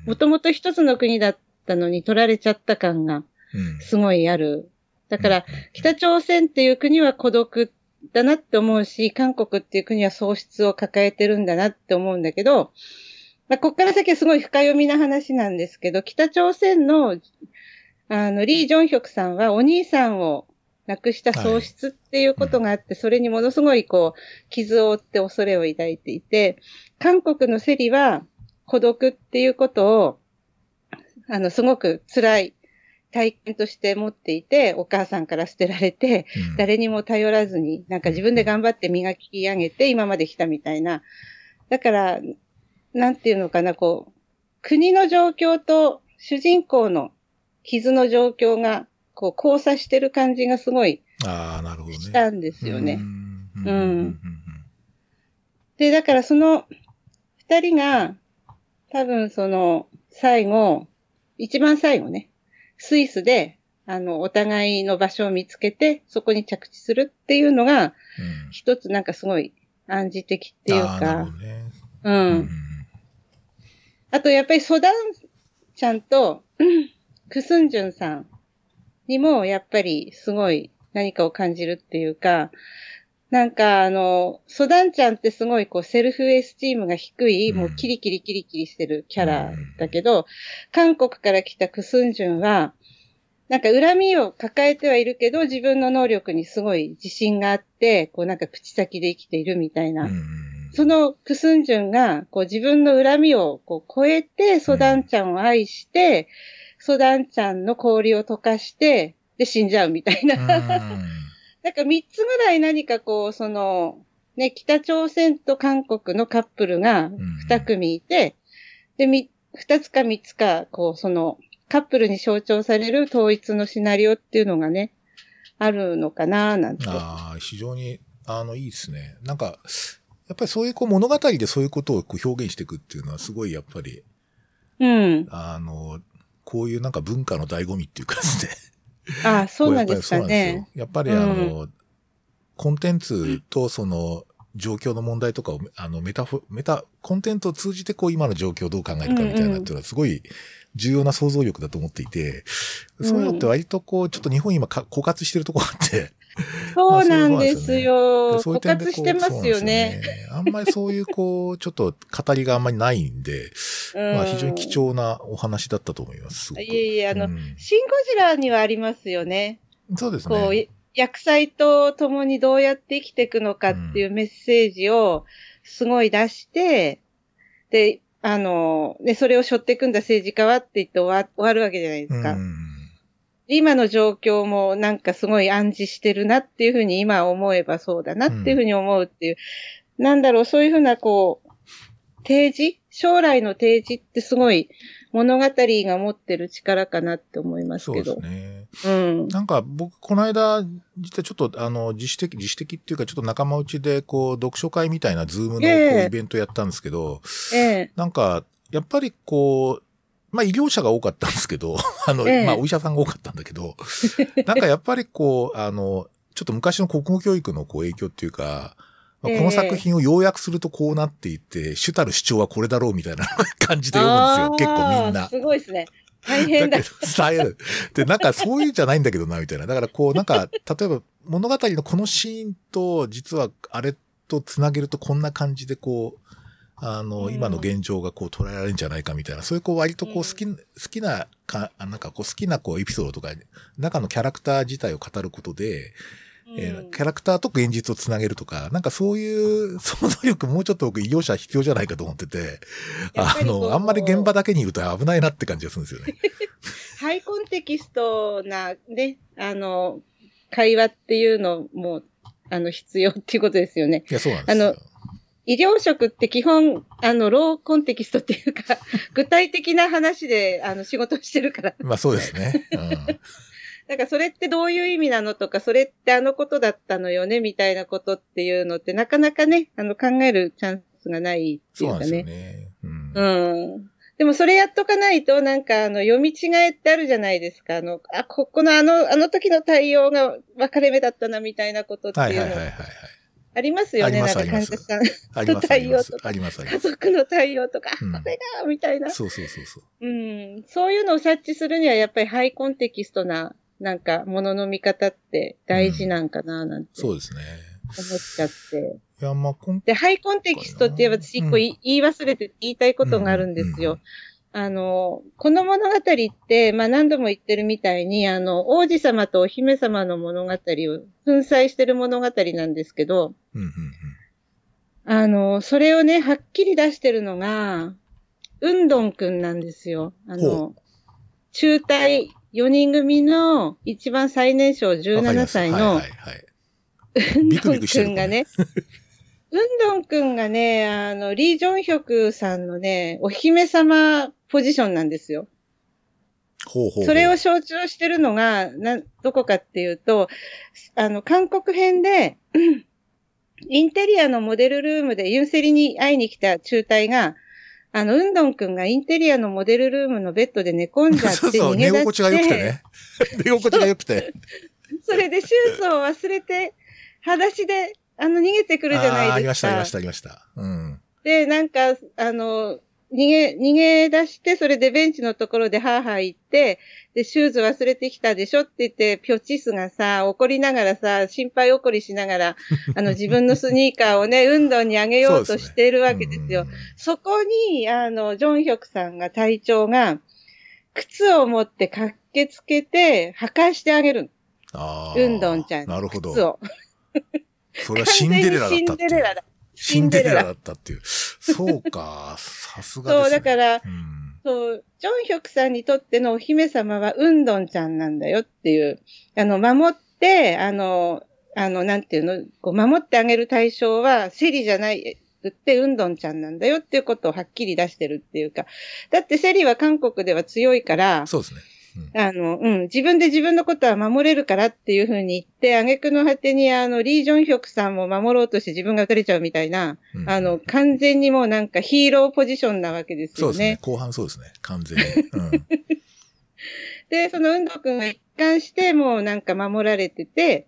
B: もともと一つの国だったのに取られちゃった感が
A: うん
B: すごいある。だから、北朝鮮っていう国は孤独だなって思うし、韓国っていう国は喪失を抱えてるんだなって思うんだけど、まあ、こっから先はすごい深読みな話なんですけど、北朝鮮の、あの、リー・ジョンヒョクさんはお兄さんを亡くした喪失っていうことがあって、それにものすごいこう、傷を負って恐れを抱いていて、韓国のセリは孤独っていうことを、あの、すごく辛い体験として持っていて、お母さんから捨てられて、
A: うん。
B: 誰にも頼らずに、なんか自分で頑張って磨き上げて今まで来たみたいな。だから、なんていうのかな、こう、国の状況と主人公の傷の状況が、こう、交差してる感じがすごい
A: ああ、なるほどね。
B: したんですよね。
A: うん。
B: う
A: うん。ん。
B: で、だからその二人が、多分その、最後、一番最後ね、スイスで、あの、お互いの場所を見つけて、そこに着地するっていうのが、
A: うん
B: 一つなんかすごい暗示的っていうか、
A: どね。
B: う。
A: うん
B: あとやっぱりソダンちゃんと、う (clears throat) んクスンジュンさんにもやっぱりすごい何かを感じるっていうか、なんかあの、ソダンちゃんってすごいこうセルフエスチームが低い、
A: うん。
B: もうキリキリキリキリしてるキャラだけど、韓国から来たクスンジュンは、なんか恨みを抱えてはいるけど、自分の能力にすごい自信があって、こうなんか口先で生きているみたいな。うん。そのクスンジュンが、こう自分の恨みをこう超えて、ソダンちゃんを愛して、うん、ソダンちゃんの氷を溶かして、で死んじゃうみたいな。なんか三つぐらい何かこう、その、ね、北朝鮮と韓国のカップルが二組いて、で、み、二つか三つか、こう、その、カップルに象徴される統一のシナリオっていうのがね、あるのかななんて。
A: ああ、非常に、あの、いいですね。なんか、やっぱりそういうこう物語でそういうことをこう表現していくっていうのはすごいやっぱり、
B: うん。
A: あの、こういうなんか文化の醍醐味っていうかですね。
B: あ (laughs) あ、そうなんですかね。
A: やっぱりあの、うん、コンテンツとその状況の問題とかを、あの、メタフ、メタ、コンテンツを通じてこう今の状況をどう考えるかみたいなっていうのはすごい重要な想像力だと思っていて、そういうのって割とこう、ちょっと日本今枯渇してるとこあって、
B: そうなんですよ。枯渇してますよね。
A: あんまりそういう、こう、ちょっと語りがあんまりないんで、まあ非常に貴重なお話だったと思います。
B: いえいえ、あの、シン・ゴジラにはありますよね。
A: そうですね。
B: こう、薬剤と共にどうやって生きていくのかっていうメッセージをすごい出して、で、あの、で、それを背負っていくんだ政治家はって言って終わ終わるわけじゃないですか。今の状況もなんかすごい暗示してるなっていうふうに今思えばそうだなっていうふうに思うっていう、うん、なんだろう、そういうふうなこう、提示将来の提示ってすごい物語が持ってる力かなって思いますけど。
A: そうですね。
B: うん。
A: なんか僕、この間、実はちょっとあの、自主的、自主的っていうかちょっと仲間内でこう、読書会みたいなズームのこう、イベントやったんですけど、
B: ええ
A: なんか、やっぱりこう、まあ医療者が多かったんですけど、(laughs) あの、ええ、まあお医者さんが多かったんだけど、(laughs) なんかやっぱりこう、あの、ちょっと昔の国語教育のこう影響っていうか、まあ、この作品を要約するとこうなっていって、主たる主張はこれだろうみたいな感じで読むんですよ。結構みんな。
B: すごいですね。大変だ。だ
A: 伝える。で、なんかそういうんじゃないんだけどな、みたいな。だからこう、なんか、(laughs) 例えば物語のこのシーンと、実はあれと繋げるとこんな感じでこう、あの、うん、今の現状がこう捉えられるんじゃないかみたいな、そういうこう割とこう好き、うん、好きなか、なんかこう好きなこうエピソードとか、中のキャラクター自体を語ることで、えー、キャラクターと現実をつなげるとか、なんかそういう想像力もうちょっと僕医療者必要じゃないかと思ってて、あの、あんまり現場だけにいると危ないなって感じがするんですよね。
B: ハイコンテキストな、ね、あの、会話っていうのも、あの、必要っていうことですよね。
A: いや、そうなんですよ。あの、
B: 医療職って基本、あの、ローコンテキストっていうか、(laughs) 具体的な話で、あの、仕事してるから。
A: まあそうですね。うん (laughs)
B: だからそれってどういう意味なのとか、それってあのことだったのよね、みたいなことっていうのって、なかなかね、あの考えるチャンスがないっていうかね。そう
A: ですよね。うん。
B: うん。でもそれやっとかないと、なんかあの、読み違えってあるじゃないですか。あの、あ、ここのあの、あの時の対応が分かれ目だったな、みたいなことっていうの。はいはいはいはい、ありますよね、なんか患者さんの対応とか。家族の対応とか、これが、みたいな。
A: そうそうそうそ
B: う。うん。そういうのを察知するには、やっぱりハイコンテキストななんか、ものの見方って大事なんかな、なんて、
A: そうですね。
B: 思っちゃって。
A: いや、まあ、
B: で、ハイコンテキストって言えば私一個言い忘れて言いたいことがあるんですよ。あの、この物語って、まあ何度も言ってるみたいに、あの、王子様とお姫様の物語を粉砕してる物語なんですけど、あの、それをね、はっきり出してるのが、うんどんくんなんですよ。あの、中隊4人組の一番最年少17歳の、うんどんくんがね、うんどんくんがね、あの、リー・ジョンヒョクさんのね、お姫様ポジションなんですよ。
A: ほうほう
B: それを象徴してるのが、な、どこかっていうと、あの、韓国編で、インテリアのモデルルームでユンセリに会いに来た中隊が、あの、うんどんくんがインテリアのモデルルームのベッドで寝込んじゃって (laughs) 逃げ出して。そうそう、寝
A: 心地が良くてね。(laughs) 寝心地が良くて。
B: それでシューズを忘れて、裸足で、あの、逃げてくるじゃないですか。あ
A: ありました、ありました、ありました。うん。
B: で、なんか、あの、逃げ、逃げ出して、それでベンチのところでハーハー言って、で、シューズ忘れてきたでしょ？って言って、ピョチスがさ、怒りながらさ、心配怒りしながら、(laughs) あの、自分のスニーカーをね、運動にあげようとしているわけですよ。そ、ね、こに、あの、ジョンヒョクさんが、隊長が、靴を持って駆けつけて、破壊してあげる。
A: ああ。
B: うんどんちゃんに。
A: なるほど
B: 靴。を。
A: それはシンデレラだった (laughs)
B: シンデレラだ。
A: シンデレラだったっていう。そうか。さすがですね。
B: そう、だから、
A: うん。
B: そう、ジョンヒョクさんにとってのお姫様はうんどんちゃんなんだよっていう、あの、守って、あの、あの、なんていうの、こう守ってあげる対象は、セリじゃない、くってうんどんちゃんなんだよっていうことをはっきり出してるっていうか、だってセリは韓国では強いから、
A: そうですね。
B: あの、うん、自分で自分のことは守れるからっていうふうに言って、挙句の果てに、あの、リー・ジョンヒョクさんも守ろうとして自分が撃たれちゃうみたいな、
A: うん
B: あの、完全にもうなんかヒーローポジションなわけですよ
A: そうですね
B: ね。。
A: 後半そうですね。完全に。うん。(laughs)
B: で、その運動くんが一貫してもうなんか守られてて、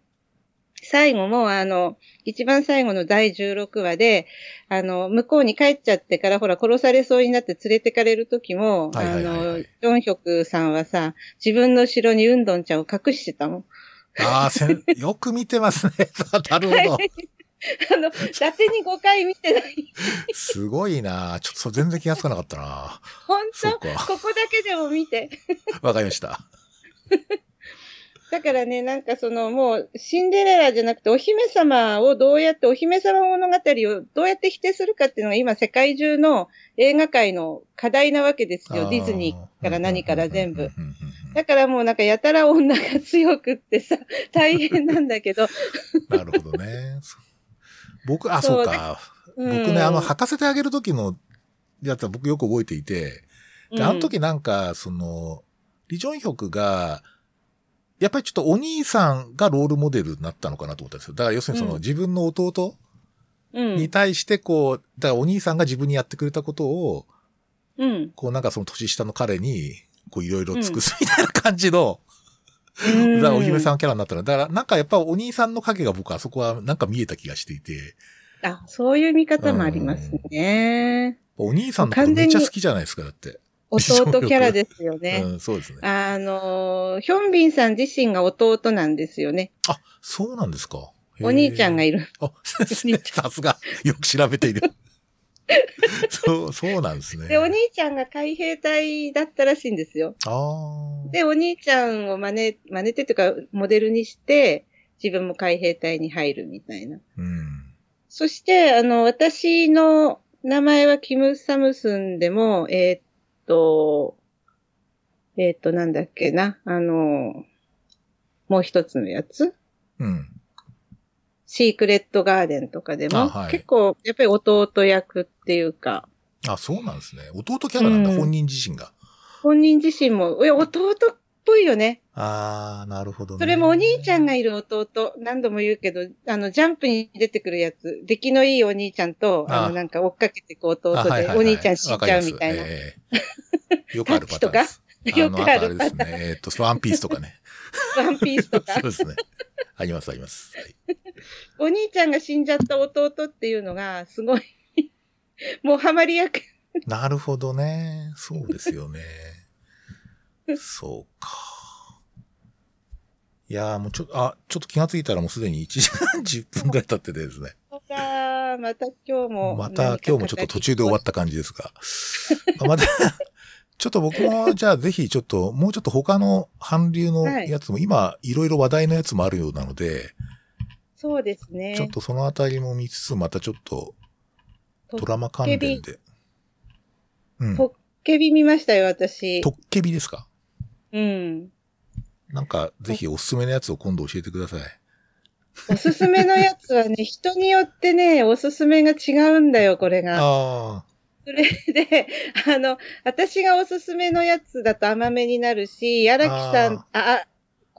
B: 最後もあの、一番最後の第16話で、あの、向こうに帰っちゃってからほら殺されそうになって連れてかれる時も、
A: はいはいはいはい
B: あの、ジョンヒョクさんはさ、自分の後ろにウンドンちゃんを隠してたの。
A: ああ、せん、(laughs) よく見てますね。(laughs) なるほど。
B: あの、伊達に5回見てない。
A: すごいなちょっとそれ全然気がつかなかったな
B: 本当？
A: か。
B: ここだけでも見て。(laughs)
A: わかりました。
B: だからね、なんかそのもうシンデレラじゃなくてお姫様をどうやって、お姫様物語をどうやって否定するかっていうのが今世界中の映画界の課題なわけですよ。ディズニーから何から全部。だからもうなんかやたら女が強くってさ、大変なんだけど。(laughs)
A: なるほどね。僕、あ、
B: そう
A: そうか。
B: うん
A: 僕ね、あの、履かせてあげる時のやつは僕よく覚えていて、で、あの時なんか、その、リジョンヒョクが、やっぱりちょっとお兄さんがロールモデルになったのかなと思ったんですよ。だから要するにその、
B: うん
A: 自分の弟
B: うん。
A: に対してこう、だからお兄さんが自分にやってくれたことを、
B: うん。
A: こうなんかその年下の彼に、こういろいろ尽くすみたいな感じの、
B: うん
A: だからお姫さんキャラになったら、だからなんかやっぱお兄さんの影が僕はそこはなんか見えた気がしていて、
B: あ、そういう見方もありますね。
A: お兄さんのことめっちゃ好きじゃないですか、だって。
B: 弟キャラですよね。
A: うん、そうですね。
B: あの、ヒョンビンさん自身が弟なんですよね。
A: あ、そうなんですか。
B: お兄ちゃんがいる。
A: あ、さすが、よく調べている。(laughs) そう、そうなんですね。
B: で、お兄ちゃんが海兵隊だったらしいんですよ。
A: ああ。
B: で、お兄ちゃんを真似、真似てというか、モデルにして、自分も海兵隊に入るみたいな。
A: うん。
B: そして、あの、私の名前はキム・サムスンでも、えーっと、えーっと、なんだっけな、あの、もう一つのやつ？
A: うん。
B: シークレットガーデンとかでも、
A: あはい
B: 結構、やっぱり弟役っていうか、
A: あ、そうなんですね。弟キャラなんだ、
B: うん
A: 本人自身が。
B: 本人自身も、いや、弟っぽいよね。
A: ああ、なるほどね。
B: それもお兄ちゃんがいる弟、何度も言うけど、あの、ジャンプに出てくるやつ、出来のいいお兄ちゃんと、あ
A: あ
B: の、なんか追っかけていく弟
A: あはいはい
B: で、
A: はい
B: お兄ちゃん死んじゃうみたいな。
A: ええよくあるパターンです。
B: よくある
A: のとあれですね。えっと、ワンピースとかね。
B: ワンピースとか？
A: そう。ですね。あります、あります。はい
B: お兄ちゃんが死んじゃった弟っていうのが、すごい、もうハマり役。
A: なるほどね。そうですよね。そうか。いやーもうちょ、あ、ちょっと気がついたらもうすでに1時 (laughs) 間10分くらい経っててですね。
B: そうか、また今日も。
A: また今日もちょっと途中で終わった感じですが。あまた、(laughs) ちょっと僕も、じゃあぜひちょっと、もうちょっと他の韓流のやつも、今、いろいろ話題のやつもあるようなので、
B: そうですね。
A: ちょっとそのあたりも見つつ、またちょっと、ドラマ関連で。うん。
B: ポッケビ見ましたよ、私。
A: トッケビですか？
B: うん。
A: なんか、ぜひおすすめのやつを今度教えてください。
B: おすすめのやつはね、(laughs) 人によってね、おすすめが違うんだよ、これが。
A: あ
B: それで、あの、私がおすすめのやつだと甘めになるし、荒木さん、ああ、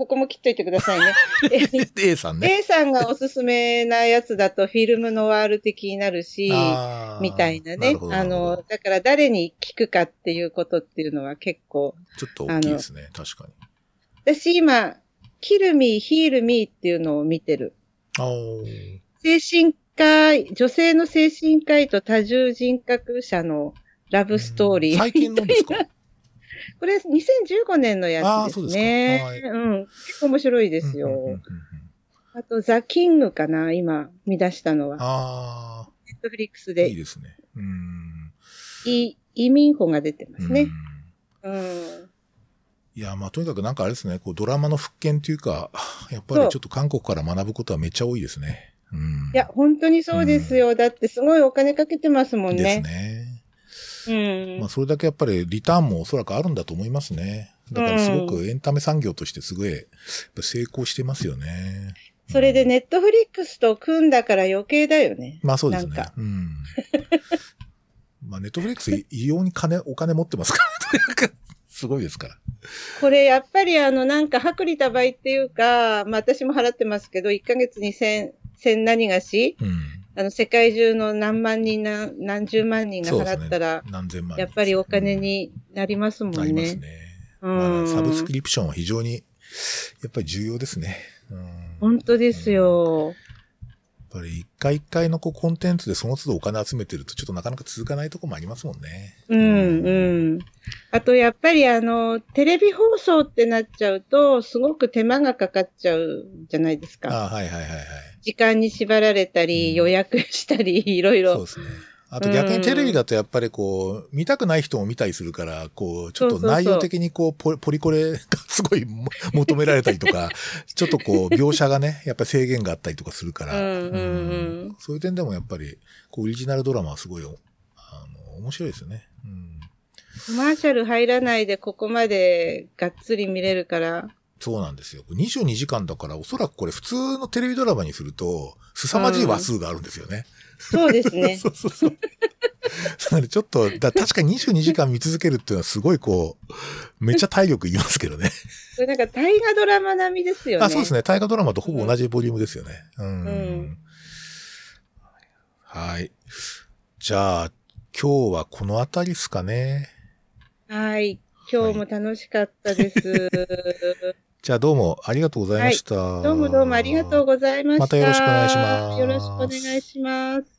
B: ここも切っといてくださいね。(laughs)
A: あ。A さんね。
B: A さんがおすすめなやつだとフィルムノワール的になるし、みたいなね
A: なるほど
B: の、だから誰に聞くかっていうことっていうのは結構、
A: ちょっと大きいですね。確かに。
B: 私今、キルミー、ヒールミーっていうのを見てる。精神科医、女性の精神科医と多重人格者のラブストーリー。
A: 最近のですか？(laughs)
B: これ2015年のやつですね。
A: あーそうです
B: うん。結構面白いですよ。
A: うんうんうんうん
B: あと、ザ・キングかな今、見出したのは。
A: あ
B: ネットフリックス
A: あ、いい
B: で、
A: ですね。うん。
B: イ、イミンホが出てますね。
A: うん
B: うん。
A: いや、まあ、とにかくなんかあれですね、こう、ドラマの復権というか、(laughs) やっぱりちょっと韓国から学ぶことはめっちゃ多いですね。うん。
B: いや、本当にそうですよ。だってすごいお金かけてますもん
A: です
B: ね。
A: ね。
B: うん。
A: まあ、それだけやっぱりリターンもおそらくあるんだと思いますね。だからすごくエンタメ産業としてすごい、成功してますよね。
B: それでネットフリックスと組んだから余計だよね。
A: まあそうですね
B: なんか。
A: うん。(laughs) まあ、ネットフリックス異様に金、お金持ってますから、(laughs) すごいですから。
B: これやっぱりあのなんか薄利多売っていうか、まあ私も払ってますけど、1ヶ月に千、千何がし、
A: うん。
B: あの世界中の何万人何、何十万人が払ったら、
A: 何千万人
B: やっぱりお金になりますもんね。
A: なりますね。
B: うん
A: まあサブスクリプションは非常に、やっぱり重要ですね。うん、やっ
B: 本当ですよ。
A: ぱり一回一回のこうコンテンツでその都度お金集めてるとちょっとなかなか続かないとこもありますもんね。
B: うん、うん。あと、やっぱりあの、テレビ放送ってなっちゃうと、すごく手間がかかっちゃうじゃないですか。
A: ああはいはいはいはい。
B: 時間に縛られたり、
A: うん
B: 予約したり、(laughs) いろいろ。
A: そうですね。あと逆にテレビだとやっぱりこう、見たくない人も見たりするから、こう、ちょっと内容的にこう、ポポリコレがすごいも (laughs) 求められたりとか、(laughs) ちょっとこう、描写がね、やっぱり制限があったりとかするから、そういう点でもやっぱり、こう、オリジナルドラマはすごい、あの、面白いですよね。うん
B: コマーシャル入らないでここまでがっつり見れるから。
A: そうなんですよ。22時間だから、おそらくこれ普通のテレビドラマにすると、凄まじい話数があるんですよね。
B: そうですね。(laughs)
A: そうそうそう。なのでちょっと、だ確かに22時間見続けるっていうのはすごいこう、めっちゃ体力いりますけどね。
B: これなんか大河ドラマ並みですよね。
A: あ、そうですね。大河ドラマとほぼ同じボリュームですよね。うん。
B: うん
A: はい。じゃあ、今日はこのあたりですかね。
B: はい。今日も楽しかったです。(laughs)
A: じゃあどうもありがとうございました。
B: どうもどうもありがとうございました。
A: またよろしくお願いします
B: よろしくお願いします。